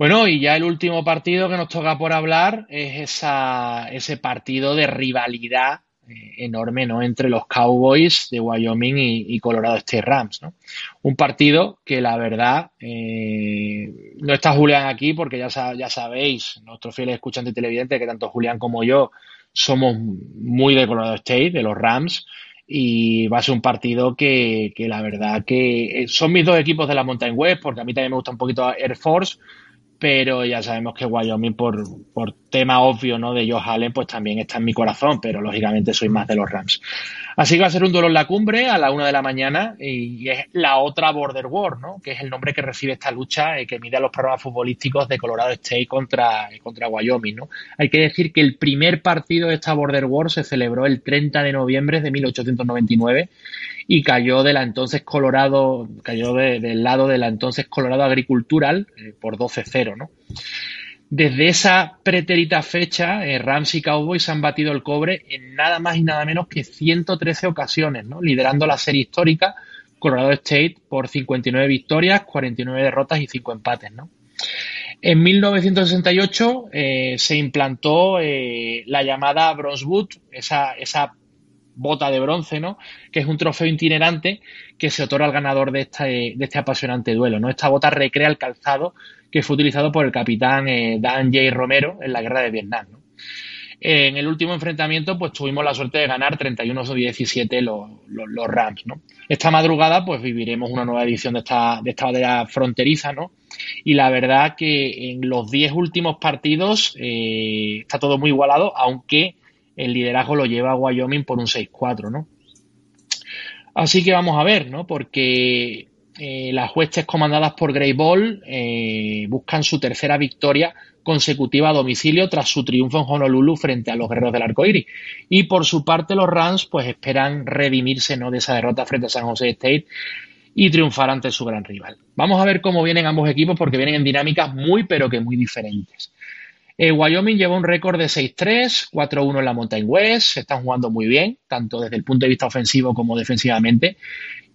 Bueno, y ya el último partido que nos toca por hablar es esa, ese partido de rivalidad eh, enorme ¿no? entre los Cowboys de Wyoming y, Colorado State Rams. ¿no? Un partido que la verdad eh, no está Julián aquí porque ya, ya sabéis, nuestros fieles escuchantes televidentes, que tanto Julián como yo somos muy de Colorado State, de los Rams, y va a ser un partido que, que la verdad que son mis dos equipos de la Mountain West, porque a mí también me gusta un poquito Air Force, pero ya sabemos que Wyoming, por, por tema obvio ¿no? de Josh Allen, pues también está en mi corazón, pero lógicamente soy más de los Rams. Así que va a ser un duelo en la cumbre a la una de la mañana y, es la otra Border War, ¿no? que es el nombre que recibe esta lucha y que mide a los programas futbolísticos de Colorado State contra, contra Wyoming. ¿no? Hay que decir que el primer partido de esta Border War se celebró el 30 de noviembre de 1899 y cayó de la entonces Colorado, cayó del lado de la entonces Colorado Agricultural eh, por 12-0, ¿no? Desde esa pretérita fecha, eh, Rams y Cowboys han batido el cobre en nada más y nada menos que 113 ocasiones, ¿no? liderando la serie histórica Colorado State por 59 victorias, 49 derrotas y 5 empates. ¿no? En 1968 eh, se implantó la llamada Bronze Boot, esa, esa bota de bronce, ¿no? Que es un trofeo itinerante que se otorga al ganador de este, de este apasionante duelo, ¿no? Esta bota recrea el calzado que fue utilizado por el capitán eh, Dan J. Romero en la guerra de Vietnam, En el último enfrentamiento, pues tuvimos la suerte de ganar 31-17 los, los, Rams, ¿no? Esta madrugada, pues viviremos una nueva edición de esta, de esta batalla fronteriza, ¿no? Y la verdad que en los 10 últimos partidos eh, está todo muy igualado, aunque el liderazgo lo lleva Wyoming por un 6-4, ¿no? Así que vamos a ver, ¿no? Porque eh, las huestes comandadas por Grey Ball eh, buscan su tercera victoria consecutiva a domicilio tras su triunfo en Honolulu frente a los guerreros del arco iris. Y por su parte, los Rams pues esperan redimirse ¿no? de esa derrota frente a San Jose State y triunfar ante su gran rival. Vamos a ver cómo vienen ambos equipos porque vienen en dinámicas muy pero que muy diferentes. Eh, Wyoming lleva un récord de 6-3, 4-1 en la Mountain West, están jugando muy bien, tanto desde el punto de vista ofensivo como defensivamente.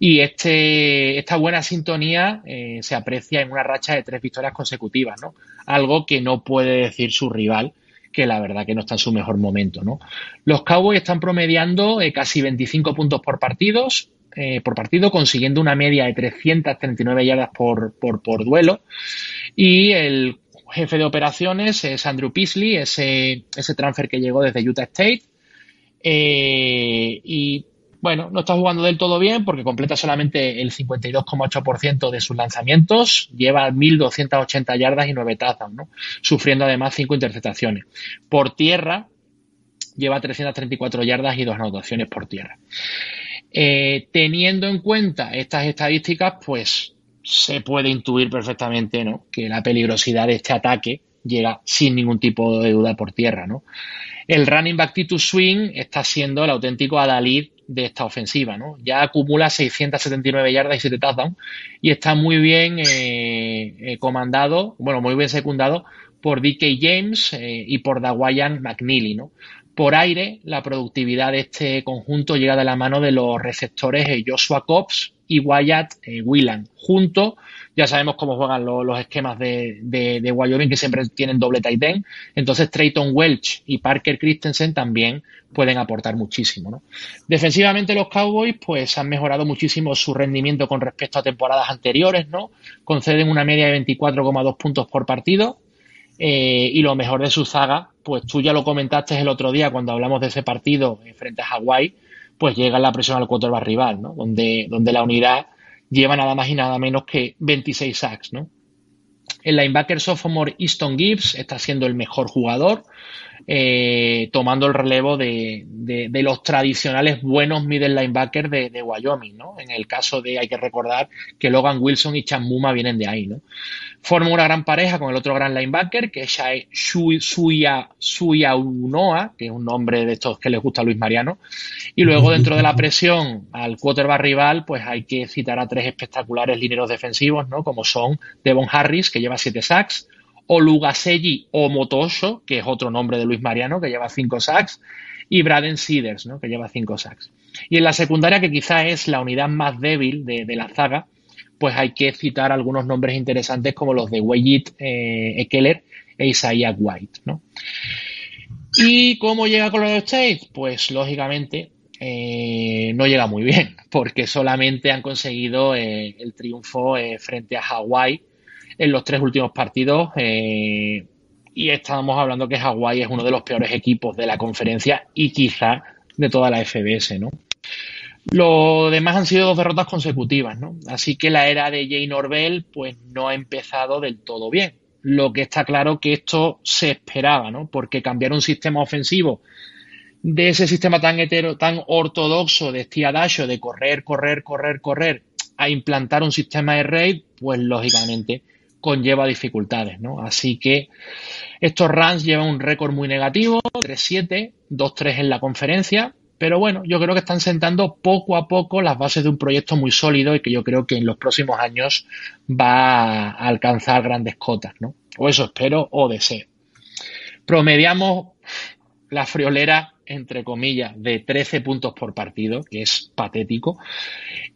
Y este, esta buena sintonía eh, se aprecia en una racha de tres victorias consecutivas, ¿no? Algo que no puede decir su rival, que la verdad que no está en su mejor momento, ¿no? Los Cowboys están promediando eh, casi 25 puntos por partidos, por partido, consiguiendo una media de 339 yardas por, por duelo. Y el jefe de operaciones es Andrew Peasley, ese, transfer que llegó desde Utah State. Eh, y bueno, no está jugando del todo bien porque completa solamente el 52,8% de sus lanzamientos, lleva 1.280 yardas y 9 tazas, ¿no? sufriendo además 5 interceptaciones. Por tierra, lleva 334 yardas y 2 anotaciones por tierra. Eh, teniendo en cuenta estas estadísticas, pues se puede intuir perfectamente ¿no? que la peligrosidad de este ataque llega sin ningún tipo de duda por tierra, ¿no? El running back Titus Swing está siendo el auténtico adalid de esta ofensiva, ¿no? Ya acumula 679 yardas y 7 touchdowns y está muy bien eh, eh, comandado, bueno, muy bien secundado por DK James eh, y por Dawayan McNeely, ¿no? Por aire, la productividad de este conjunto llega de la mano de los receptores Joshua Cobbs y Wyatt Whelan, junto ya sabemos cómo juegan los esquemas de, de, Wyoming, que siempre tienen doble tight end. Entonces, Trayton Welch y Parker Christensen también pueden aportar muchísimo. ¿no? Defensivamente, los Cowboys pues han mejorado muchísimo su rendimiento con respecto a temporadas anteriores. ¿no? Conceden una media de 24,2 puntos por partido. Eh, y lo mejor de su zaga, pues tú ya lo comentaste el otro día cuando hablamos de ese partido frente a Hawái, pues llega la presión al quarterback rival, ¿no? donde, donde la unidad lleva nada más y nada menos que 26 sacks, ¿no? El linebacker sophomore Easton Gibbs está siendo el mejor jugador, eh, tomando el relevo de, los tradicionales buenos middle linebackers de, Wyoming, ¿no? En el caso de, hay que recordar que Logan Wilson y Chan Muma vienen de ahí, ¿no? Forma una gran pareja con el otro gran linebacker, que es Suya, Suya Unoa, que es un nombre de estos que les gusta a Luis Mariano. Y luego, dentro de la presión al quarterback rival, pues hay que citar a tres espectaculares lineros defensivos, ¿no? Como son Devon Harris, que lleva siete sacks, Olugaseji o Motosho, que es otro nombre de Luis Mariano, que lleva cinco sacks, y Braden Seeders, ¿no? que lleva cinco sacks. Y en la secundaria, que quizá es la unidad más débil de, la zaga, pues hay que citar algunos nombres interesantes como los de Weyit eh, Ekeler e Isaiah White. ¿no? ¿Y cómo llega Colorado State? Pues lógicamente eh, no llega muy bien, porque solamente han conseguido eh, el triunfo frente a Hawái en los tres últimos partidos. Eh, y estábamos hablando que Hawái es uno de los peores equipos de la conferencia y quizá de toda la FBS, ¿no? Lo demás han sido dos derrotas consecutivas, ¿no? Así que la era de Jay Norvell, pues no ha empezado del todo bien. Lo que está claro que esto se esperaba, ¿no? Porque cambiar un sistema ofensivo de ese sistema tan hetero, tan ortodoxo de Dasho, de correr, correr, correr, correr, a implantar un sistema de raid, pues lógicamente conlleva dificultades, ¿no? Así que estos runs llevan un récord muy negativo, 3-7, 2-3 en la conferencia, pero bueno, yo creo que están sentando poco a poco las bases de un proyecto muy sólido y que yo creo que en los próximos años va a alcanzar grandes cotas, ¿no? O eso espero o deseo. Promediamos la friolera entre comillas, de 13 puntos por partido, que es patético,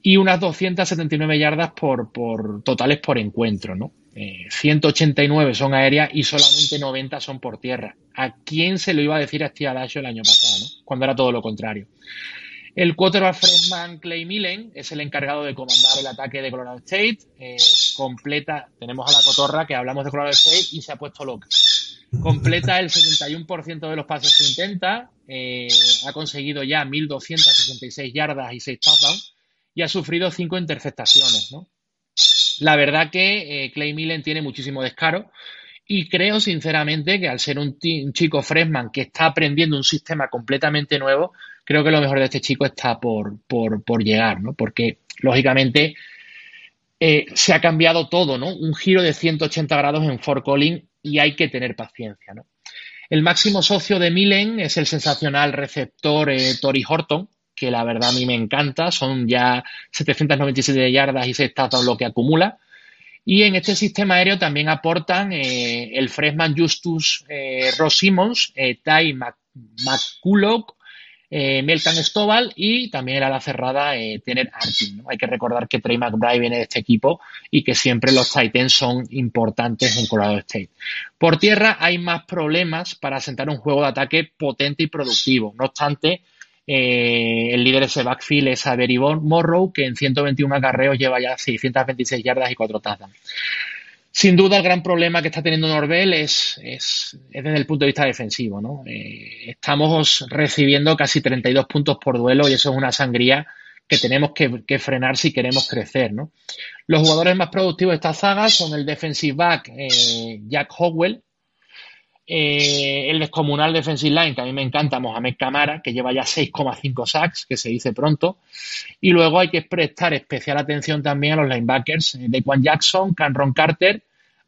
y unas 279 yardas por, por totales por encuentro, ¿no? 189 eh, son aéreas y solamente 90 son por tierra. ¿A quién se lo iba a decir a Steve Adagio el año pasado, cuando era todo lo contrario? El quarterback freshman Clay Millen es el encargado de comandar el ataque de Colorado State. Eh, completa, tenemos a la cotorra que hablamos de Colorado State y se ha puesto loca. Completa el 71% de los pases que intenta, eh, ha conseguido ya 1.266 yardas y 6 touchdowns y ha sufrido 5 interceptaciones, ¿no? La verdad que eh, Clay Millen tiene muchísimo descaro y creo sinceramente que al ser un, chico freshman que está aprendiendo un sistema completamente nuevo, creo que lo mejor de este chico está por, por, llegar, ¿no? Porque lógicamente eh, se ha cambiado todo, ¿no? Un giro de 180 grados en Fort Collins y hay que tener paciencia, ¿no? El máximo socio de Millen es el sensacional receptor eh, Tori Horton, que la verdad a mí me encanta, son ya 797 yardas y 6 touchdowns lo que acumula. Y en este sistema aéreo también aportan eh, el freshman Justus eh, Ross Simmons, eh, Ty McCulloch, eh, Melton Stovall y también a la cerrada tener Artin. Hay que recordar que Trey McBride viene de este equipo y que siempre los Titans son importantes en Colorado State. Por tierra hay más problemas para asentar un juego de ataque potente y productivo. No obstante, eh, el líder de ese backfield es Avery Morrow, que en 121 acarreos lleva ya 626 yardas y 4 tazas. Sin duda, el gran problema que está teniendo Norvel es, es, desde el punto de vista defensivo. ¿no? Eh, estamos recibiendo casi 32 puntos por duelo y eso es una sangría que tenemos que, frenar si queremos crecer. ¿no? Los jugadores más productivos de esta saga son el defensive back eh, Jack Howell, eh, el descomunal defensive line, que a mí me encanta, Mohamed Camara, que lleva ya 6,5 sacks, que se dice pronto. Y luego hay que prestar especial atención también a los linebackers, eh, de Juan Jackson, Canron Carter,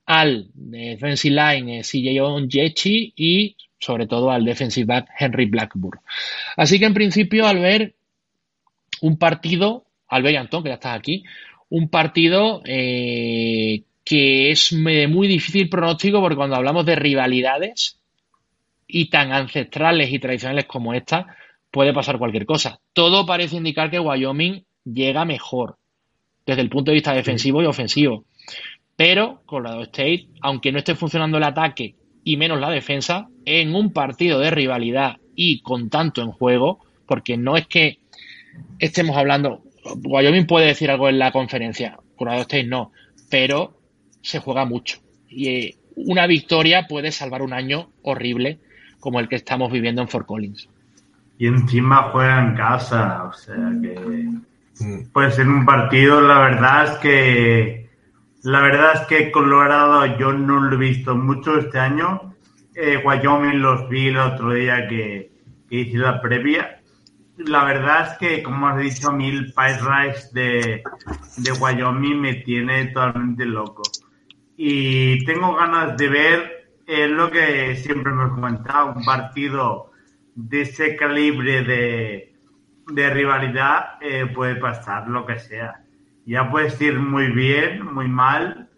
al defensive line eh, CJ Onjechi y sobre todo al defensive back Henry Blackburn. Así que en principio al ver un partido, al ver Antón, que ya estás aquí, un partido eh, que es de muy difícil pronóstico porque cuando hablamos de rivalidades y tan ancestrales y tradicionales como esta, puede pasar cualquier cosa. Todo parece indicar que Wyoming llega mejor desde el punto de vista defensivo y ofensivo. Pero Colorado State, aunque no esté funcionando el ataque y menos la defensa, en un partido de rivalidad y con tanto en juego, porque no es que estemos hablando, Wyoming puede decir algo en la conferencia, Colorado State no, pero se juega mucho. Y eh, una victoria puede salvar un año horrible como el que estamos viviendo en Fort Collins. Y encima juega en casa, o sea que mm. puede ser un partido, la verdad es que la verdad es que Colorado yo no lo he visto mucho este año. Eh, Wyoming los vi el otro día que, hice la previa. La verdad es que, como has dicho, a mí el Rice de, de Wyoming me tiene totalmente loco. Y tengo ganas de ver es lo que siempre me he comentado, un partido de ese calibre de, de rivalidad eh, puede pasar lo que sea ya puedes ir muy bien, muy mal,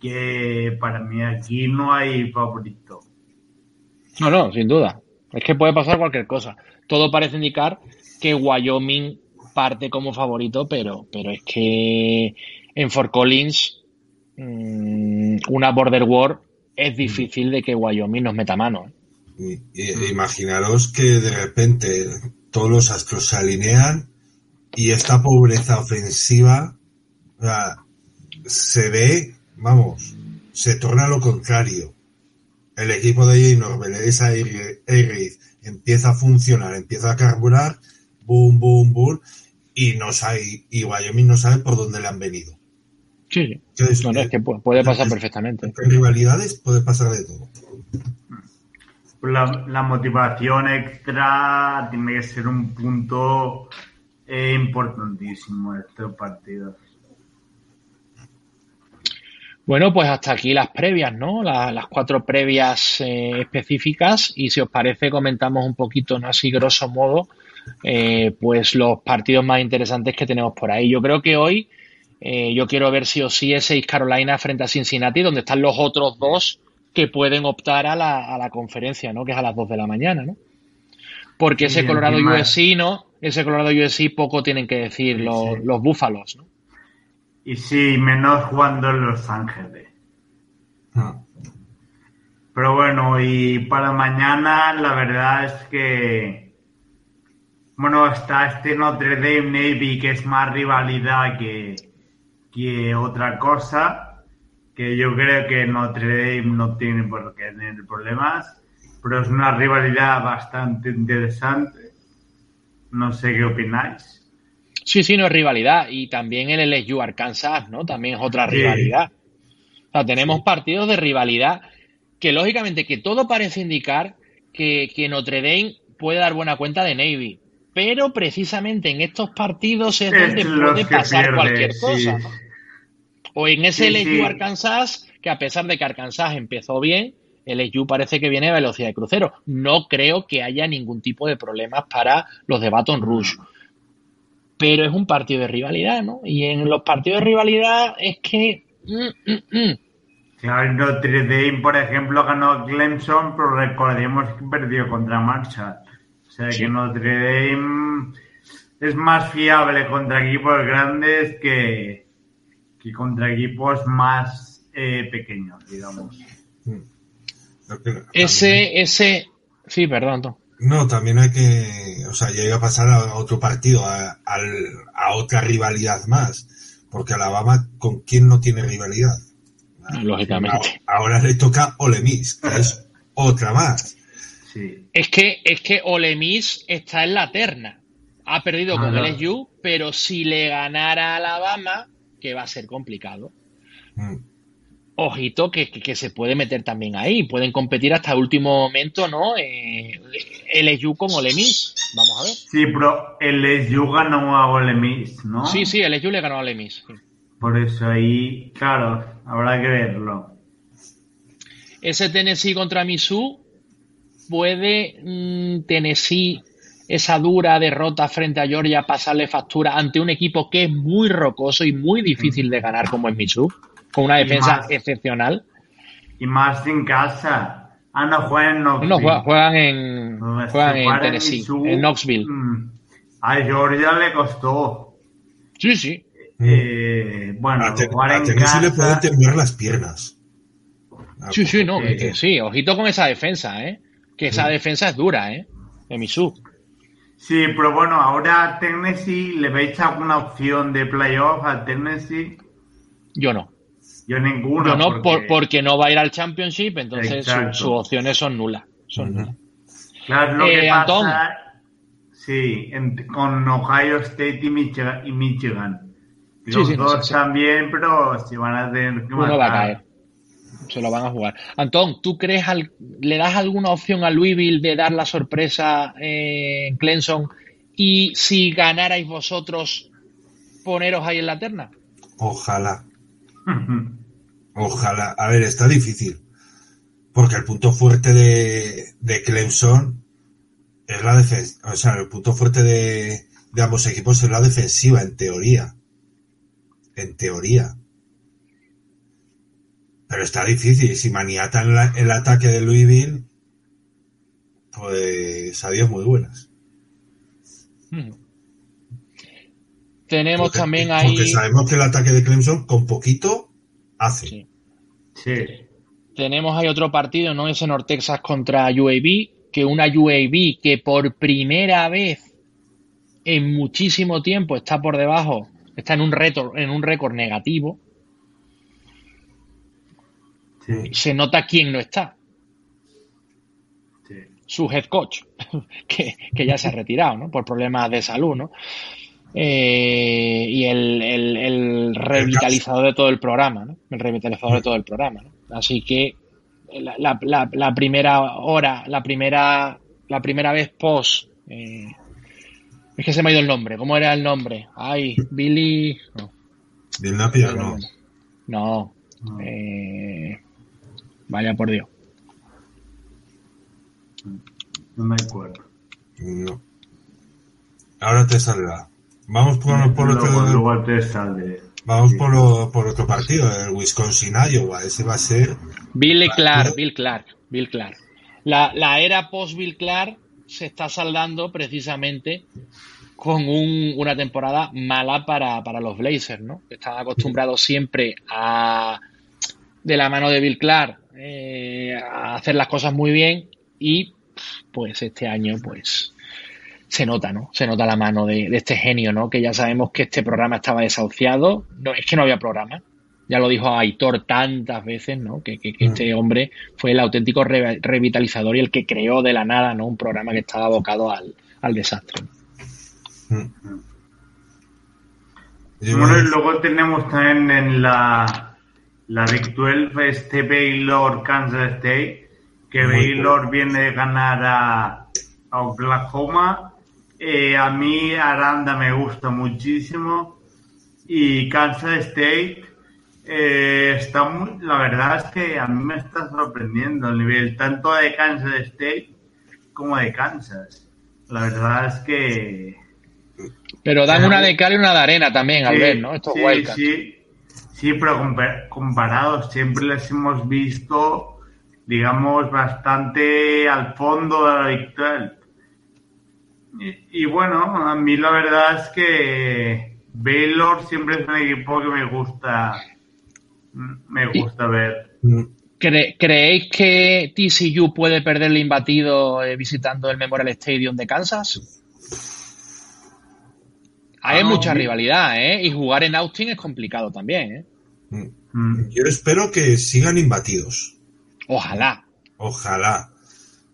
que para mí aquí no hay favorito. No, no, sin duda. Es que puede pasar cualquier cosa. Todo parece indicar que Wyoming parte como favorito, pero, pero es que en Fort Collins mm, una Border War es difícil de que Wyoming nos meta mano. ¿eh? imaginaros que de repente todos los astros se alinean y esta pobreza ofensiva se ve, vamos, se torna lo contrario. El equipo de Jay Norbert, esa empieza a funcionar, empieza a carburar, boom, boom, boom, y no sabe, y Wyoming no sabe por dónde le han venido. Sí, es que puede pasar perfectamente. En rivalidades puede pasar de todo. La, la motivación extra tiene que ser un punto eh, importantísimo en estos partidos. Bueno, pues hasta aquí las previas, ¿no? las cuatro previas eh, específicas y si os parece comentamos un poquito, ¿no? Así grosso modo, eh, pues los partidos más interesantes que tenemos por ahí. Yo creo que hoy eh, yo quiero ver si o sí ese East Carolina frente a Cincinnati, donde están los otros dos que pueden optar a la, a la conferencia, ¿no? Que es a las dos de la mañana, ¿no? Porque ese Colorado USC, ¿no? Ese Colorado USC poco tienen que decir los, los Búfalos, ¿no? Y sí, menos jugando en Los Ángeles. Ah. Pero bueno, y para mañana la verdad es que, bueno, está este Notre Dame Navy que es más rivalidad que, que otra cosa, que yo creo que Notre Dame no tiene por qué tener problemas, pero es una rivalidad bastante interesante. No sé qué opináis. Sí, sí, no es rivalidad. Y también el LSU Arkansas, ¿no? También es otra rivalidad. O sea, tenemos partidos de rivalidad que lógicamente que todo parece indicar que, Notre Dame puede dar buena cuenta de Navy. Pero precisamente en estos partidos es, donde puede pasar cualquier cosa. O en ese LSU Arkansas, que a pesar de que Arkansas empezó bien, el LSU parece que viene a velocidad de crucero. No creo que haya ningún tipo de problemas para los de Baton Rouge pero es un partido de rivalidad, ¿no? Y en los partidos de rivalidad es que... Mm, mm, mm. Claro, Notre Dame, por ejemplo, ganó Clemson, pero recordemos que perdió contra Marshall. O sea que Notre Dame es más fiable contra equipos grandes que, que contra equipos más eh, pequeños, digamos. Ese, ese, sí, perdón, Tom. No, también hay que, o sea, ya iba a pasar a otro partido, a, otra rivalidad más, porque Alabama, ¿con quién no tiene rivalidad? Lógicamente. Ahora le toca Ole Miss, que es otra más. Sí. Es que, es que Ole Miss está en la terna. Ha perdido con el LSU, pero si le ganara a Alabama, que va a ser complicado. Mm ojito que, se puede meter también ahí. Pueden competir hasta el último momento, ¿no? Eh, LSU con Ole Miss. Vamos a ver. Sí, pero LSU ganó a Ole Miss, ¿no? Sí, sí, LSU le ganó a Ole Miss. Por eso ahí, claro, habrá que verlo. ese Tennessee contra Mizzou puede mm, Tennessee esa dura derrota frente a Georgia pasarle factura ante un equipo que es muy rocoso y muy difícil de ganar como es Mizzou, con una defensa excepcional. Y más en casa. Ah, no, juegan en Knoxville. No, juegan, en, juegan en Tennessee, en, Knoxville. Mm, a Georgia le costó. Sí, sí. Eh, bueno, a, jugar en Tennessee le pueden temblar las piernas. Sí, sí, no, que, sí. Ojito con esa defensa, ¿eh? Que esa defensa es dura, ¿eh? De Mizzou. Sí, pero bueno, ahora Tennessee, ¿le veis alguna opción de playoff a Tennessee? Yo no. Yo ninguna. Yo no, porque... no va a ir al Championship, entonces sus opciones son nulas. Son nulas. Claro, lo que eh, pasa, sí, con Ohio State y Michigan. Los dos también, pero si van a tener que Uno va a caer. Se lo van a jugar. Antón, ¿tú crees, le das alguna opción a Louisville de dar la sorpresa eh, en Clemson y si ganarais vosotros, poneros ahí en la terna? Ojalá. Ojalá. A ver, está difícil. Porque el punto fuerte de, Clemson es la defensa. O sea, el punto fuerte de ambos equipos es la defensiva, en teoría. En teoría. Pero está difícil. Si maniatan el ataque de Louisville, pues adiós muy buenas. Hmm. Tenemos también ahí. Porque sabemos que el ataque de Clemson con poquito hace. Sí. Tenemos ahí otro partido, ¿no? Ese North Texas contra UAB, que una UAB que por primera vez en muchísimo tiempo está por debajo, está en un reto, en un récord negativo. Se nota quién no está. Su head coach, que, que, ya se ha retirado, ¿no? Por problemas de salud, ¿no? Eh, y el, revitalizador de todo el programa, ¿no? El revitalizador de todo el programa, ¿no? Así que la, primera hora, la primera, la primera vez post, eh, es que se me ha ido el nombre, ¿cómo era el nombre? Ay, Billy, no. Napier, no. No. Eh, vaya por Dios. No me acuerdo. No. Ahora te saldrá. Vamos por, por otro. Vamos por, por, otro partido, el Wisconsin Iowa. Ese va a ser. Bill Clark, Bill Clark, Bill Clark. La, la era post Bill Clark se está saldando precisamente con un, una temporada mala para, para los Blazers, ¿no? Están acostumbrados siempre a de la mano de Bill Clark eh, a hacer las cosas muy bien y pues este año pues se nota, ¿no? Se nota la mano de, este genio, ¿no? Que ya sabemos que este programa estaba desahuciado. No, es que no había programa. Ya lo dijo Aitor tantas veces, ¿no? Que, mm. este hombre fue el auténtico revitalizador y el que creó de la nada, ¿no? Un programa que estaba abocado al, desastre. Mm. Bueno, y luego tenemos también en la, la Big 12 este Baylor Kansas State, que Baylor viene de ganar a Oklahoma. Eh, a mí Aranda me gusta muchísimo. Y Kansas State eh, está muy, la verdad es que a mí me está sorprendiendo el nivel tanto de Kansas State como de Kansas. La verdad es que pero dan una de cal y una de arena también al ver, ¿no? Estos sí, sí, sí, pero comparados siempre les hemos visto, digamos, bastante al fondo de la victoria y, bueno, a mí la verdad es que Baylor siempre es un equipo que me gusta, me gusta ver. ¿Creéis que TCU puede perder el imbatido eh, visitando el Memorial Stadium de Kansas? Hay ah, mucha rivalidad, ¿eh? Y jugar en Austin es complicado también, ¿eh? Mm. Yo espero que sigan imbatidos. Ojalá. Ojalá.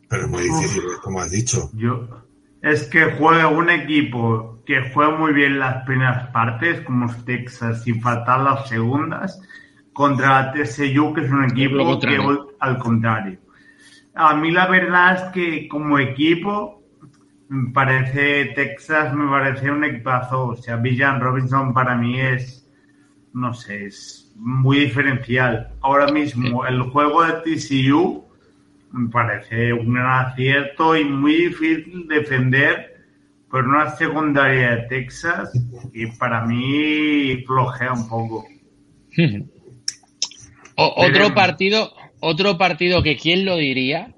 Pero es muy difícil, como has dicho. Yo, es que juega un equipo que juega muy bien las primeras partes, como Texas, y fatal las segundas, contra TSU, que es un equipo que al contrario. A mí la verdad es que como equipo, parece Texas, me parece un equipazo. O sea, Villan Robinson para mí es no sé, es muy diferencial. Ahora mismo el juego de TCU me parece un gran acierto y muy difícil defender por una secundaria de Texas y para mí flojea un poco. otro partido, otro partido que quién lo diría,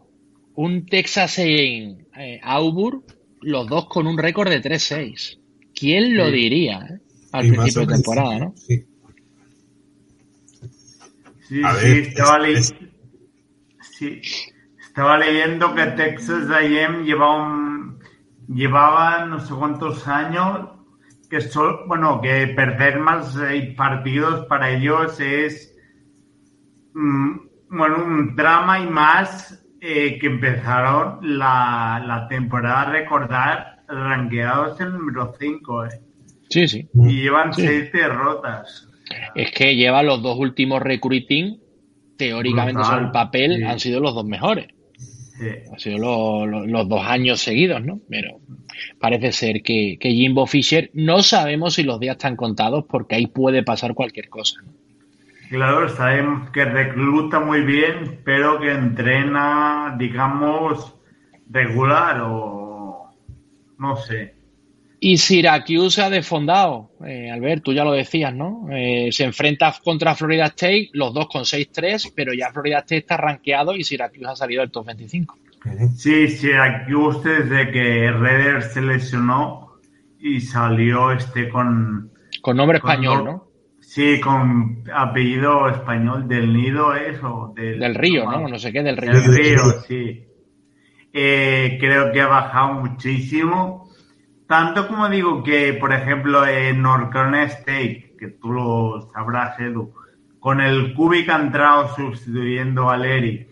un Texas en eh, Auburn, los dos con un récord de 3-6. ¿Quién lo diría? Eh? Al principio de temporada, ¿no? Sí, sí, estaba, estaba, leyendo que Texas AM llevaba, llevaba no sé cuántos años que bueno, que perder más partidos para ellos es mm, bueno, un drama y más eh, que empezaron la, la, temporada a recordar ranqueados en el número 5. Eh. Sí, sí. Y llevan seis derrotas. Es que lleva los dos últimos recruiting, teóricamente sobre el papel, han sido los dos mejores. Sí. Han sido los dos años seguidos, ¿no? Pero parece ser que, que, Jimbo Fisher no sabemos si los días están contados porque ahí puede pasar cualquier cosa. Claro, sabemos que recluta muy bien, pero que entrena, digamos, regular o no sé. Y Syracuse ha desfondado, eh, Albert, tú ya lo decías, ¿no? Eh, se enfrenta contra Florida State, los dos con 6-3, pero ya Florida State está rankeado y Syracuse ha salido del top 25. Sí, Syracuse desde que Redder se lesionó y salió este con... Con nombre español, ¿no? Sí, con apellido español del Nido eso. Del, del Río, ¿no? No sé qué, del Río. Del Río, sí. Eh, creo que ha bajado muchísimo. Tanto como digo que, por ejemplo, en North Carolina State, que tú lo sabrás, Edu, con el Kubik ha entrado sustituyendo a Leri,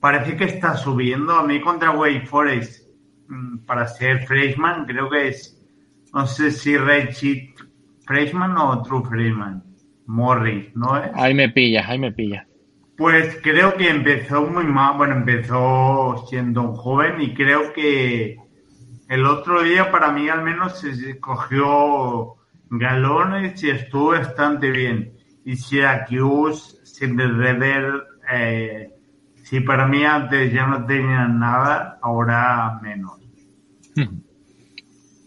parece que está subiendo. A mí contra Wake Forest, mm, para ser freshman, creo que es, no sé si Red freshman o True Freshman. Morris, ¿no es? Ahí me pillas, ahí me pillas. Pues creo que empezó muy mal, bueno, empezó siendo un joven y creo que el otro día para mí al menos se cogió galones y estuvo bastante bien. Y Syracuse, sin Redder, eh, si para mí antes ya no tenían nada, ahora menos.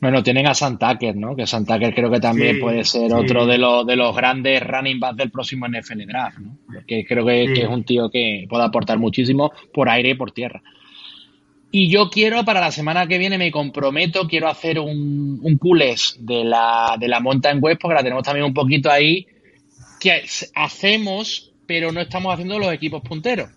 Bueno, tienen a Santaker, ¿no? Que Santaker creo que también puede ser otro de los, de los grandes running backs del próximo NFL Draft, ¿no? Porque creo que, es un tío que puede aportar muchísimo por aire y por tierra. Y yo quiero, para la semana que viene, me comprometo, quiero hacer un, un de la, de la Mountain West, porque la tenemos también un poquito ahí, que hacemos, pero no estamos haciendo los equipos punteros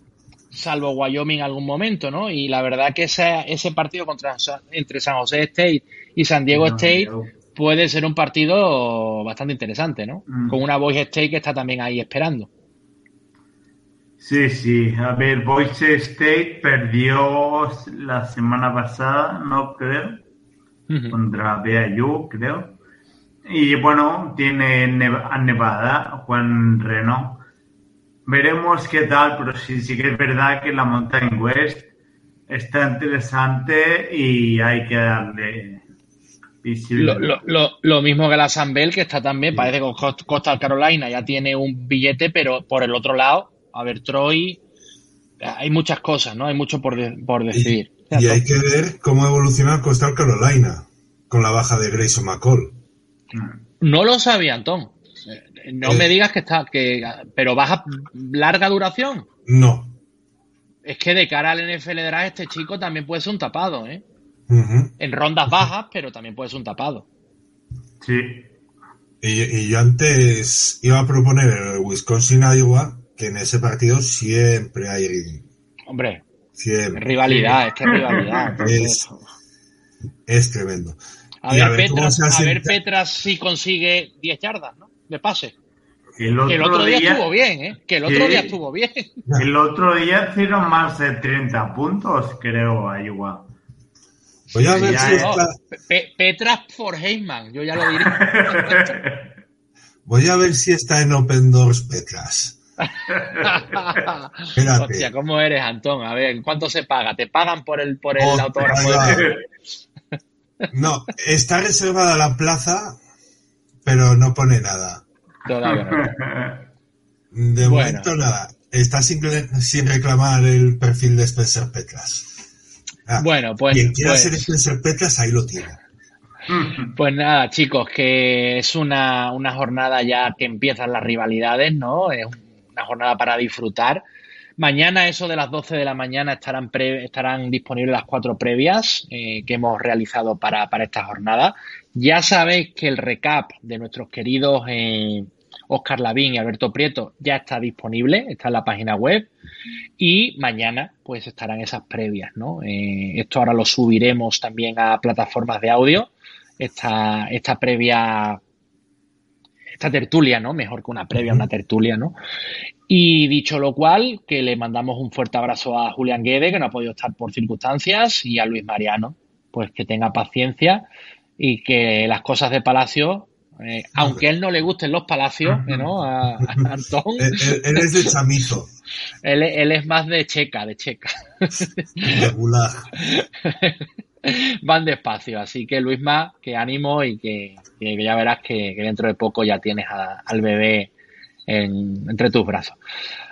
salvo Wyoming en algún momento, ¿no? Y la verdad que ese, ese partido contra, entre San José State y San Diego State puede ser un partido bastante interesante, ¿no? Mm. Con una Boise State que está también ahí esperando. Sí, sí. A ver, Boise State perdió la semana pasada, no creo, contra BYU, creo. Y bueno, tiene a Nevada, Juan Reno Veremos qué tal, pero sí, sí que es verdad que la Mountain West está interesante y hay que darle Lo, mismo que la Bell, que está también, parece que Costa Carolina ya tiene un billete, pero por el otro lado, a ver, Troy, hay muchas cosas, ¿no? Hay mucho por, por decidir. Y, hay que ver cómo evoluciona Costa Carolina con la baja de Grayson McCall. No lo sabía, Antón. No me digas que está, que, pero baja larga duración. No. Es que de cara al NFL Draft este chico también puede ser un tapado, ¿eh? En rondas bajas, pero también puede ser un tapado. Sí. Y, yo antes iba a proponer el Wisconsin-Iowa, que en ese partido siempre hay... Hombre, siempre. rivalidad, es que rivalidad. Es, tremendo. A ver, a ver Petras si consigue 10 yardas, ¿no? de pase. El otro, día, estuvo bien, ¿eh? Que el otro día estuvo bien. El otro día hicieron más de 30 puntos, creo, a igual. Voy a ver si está... Petras for Heyman, yo ya lo diré. Voy a ver si está en Open Doors Petras. Hostia, ¿cómo eres, Antón? A ver, ¿cuánto se paga? ¿Te pagan por el, por el autógrafo? No, está reservada la plaza pero no pone nada. De momento nada. Está sin, reclamar el perfil de Spencer Petras. Ah, bueno, pues. Quien quiera pues ser Spencer Petras, ahí lo tiene. Pues nada, chicos, que es una, una jornada ya que empiezan las rivalidades, ¿no? Es una jornada para disfrutar. Mañana, eso de las 12 de la mañana, estarán, estarán disponibles las cuatro previas eh, que hemos realizado para, esta jornada. Ya sabéis que el recap de nuestros queridos eh, Oscar Lavín y Alberto Prieto ya está disponible, está en la página web. Y mañana, pues estarán esas previas, ¿no? Eh, esto ahora lo subiremos también a plataformas de audio. Esta, esta previa esta tertulia, ¿no? Mejor que una previa, una tertulia, ¿no? Y dicho lo cual, que le mandamos un fuerte abrazo a Julián Guede, que no ha podido estar por circunstancias, y a Luis Mariano, pues que tenga paciencia y que las cosas de Palacio, eh, aunque a él no le gusten los palacios, ¿no? A, Antón. él, es de chamito. Él, es más de checa, de checa. Regular. Van despacio, así que Luisma, que ánimo y que, ya verás que, dentro de poco ya tienes al bebé entre tus brazos.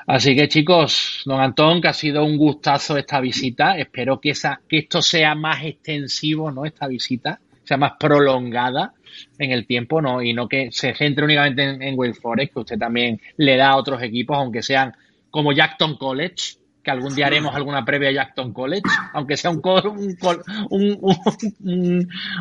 Así que chicos, don Antón, que ha sido un gustazo esta visita. Espero que, esa, que esto sea más extensivo, ¿no? Esta visita, sea más prolongada en el tiempo, ¿no? Y no que se centre únicamente en, en Forest, que usted también le da a otros equipos, aunque sean como Jackton College, que algún día haremos alguna previa a Jackton College, aunque sea un,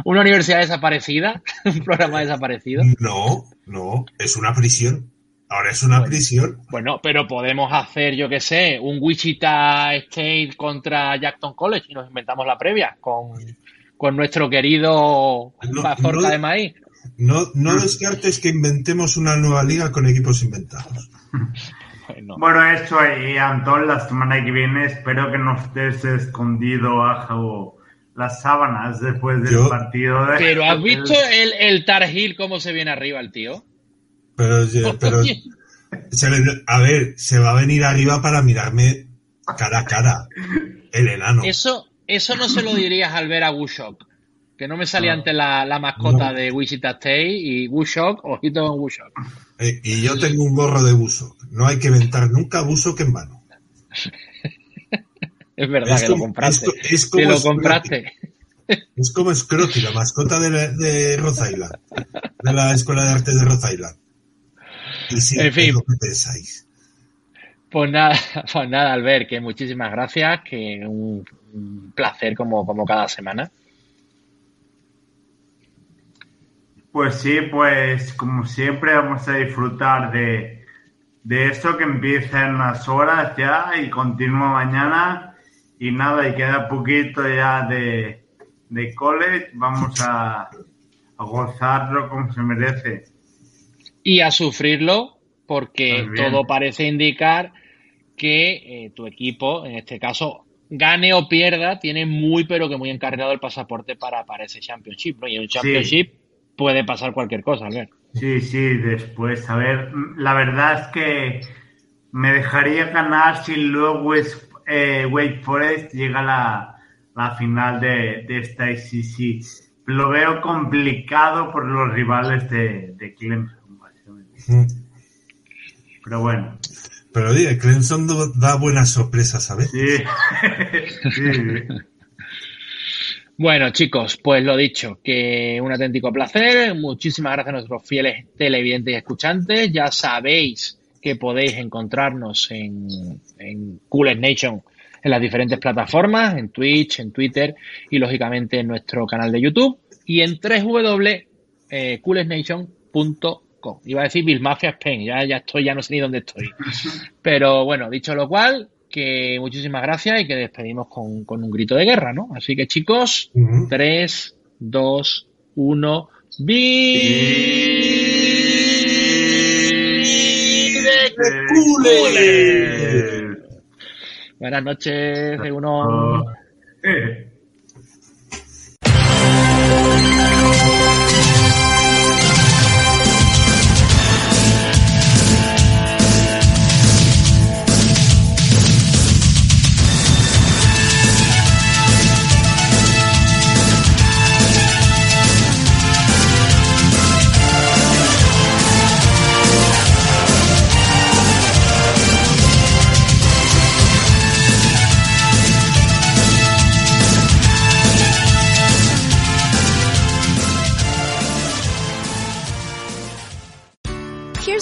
una universidad desaparecida, un programa desaparecido. No, no, es una prisión. Ahora es una prisión. Bueno, pero podemos hacer, yo qué sé, un Wichita State contra Jackson College y nos inventamos la previa con, nuestro querido Mazorca de maíz. No, no descartes que inventemos una nueva liga con equipos inventados. Bueno, eso y Antón, la semana que viene espero que no estés escondido bajo las sábanas después del partido. De... Pero ¿has visto el, el Tar Heel cómo se viene arriba el tío? Pero, pero a ver, se va a venir arriba para mirarme cara a cara. El enano. Eso, eso no se lo dirías al ver a Wushok. Que no me salía ante la, mascota de Wichita State y Wushok, ojito con Wushok. Eh, y yo tengo un gorro de Wushok. No hay que inventar nunca Wushok en mano. es verdad que lo compraste. Es, como que lo compraste. Es como Scrotty, la mascota de, de Rhode Island, de la Escuela de Arte de Rhode Island en fin. pensáis. Pues nada, pues nada, Albert, que muchísimas gracias, que un, placer como, como cada semana. Pues sí, pues como siempre vamos a disfrutar de, de esto que empieza en unas horas ya y continúa mañana. Y nada, y queda poquito ya de, de college. Vamos a, a gozarlo como se merece y a sufrirlo porque todo parece indicar que eh, tu equipo, en este caso, gane o pierda, tiene muy pero que muy encargado el pasaporte para, para ese championship. Y en un championship puede pasar cualquier cosa, ver. Sí, sí, después, a ver, la verdad es que me dejaría ganar si luego es, eh, Wake Forest llega a la, final de, de esta ICC. Lo veo complicado por los rivales de, de Clemson. Pero bueno. Pero oye, Clemson da buenas sorpresas, ¿sabes? Sí. Bueno, chicos, pues lo dicho, que un auténtico placer. Muchísimas gracias a nuestros fieles televidentes y escuchantes. Ya sabéis que podéis encontrarnos en, en Coolest Nation en las diferentes plataformas, en Twitch, en Twitter y lógicamente en nuestro canal de YouTube y en www.coolestnation.com Iba a decir Bill Mafia Spain, ya, ya estoy, ya no sé ni dónde estoy. Pero bueno, dicho lo cual, que muchísimas gracias y que despedimos con, un grito de guerra, ¿no? Así que chicos, 3, 2, 1, Buenas noches, uno.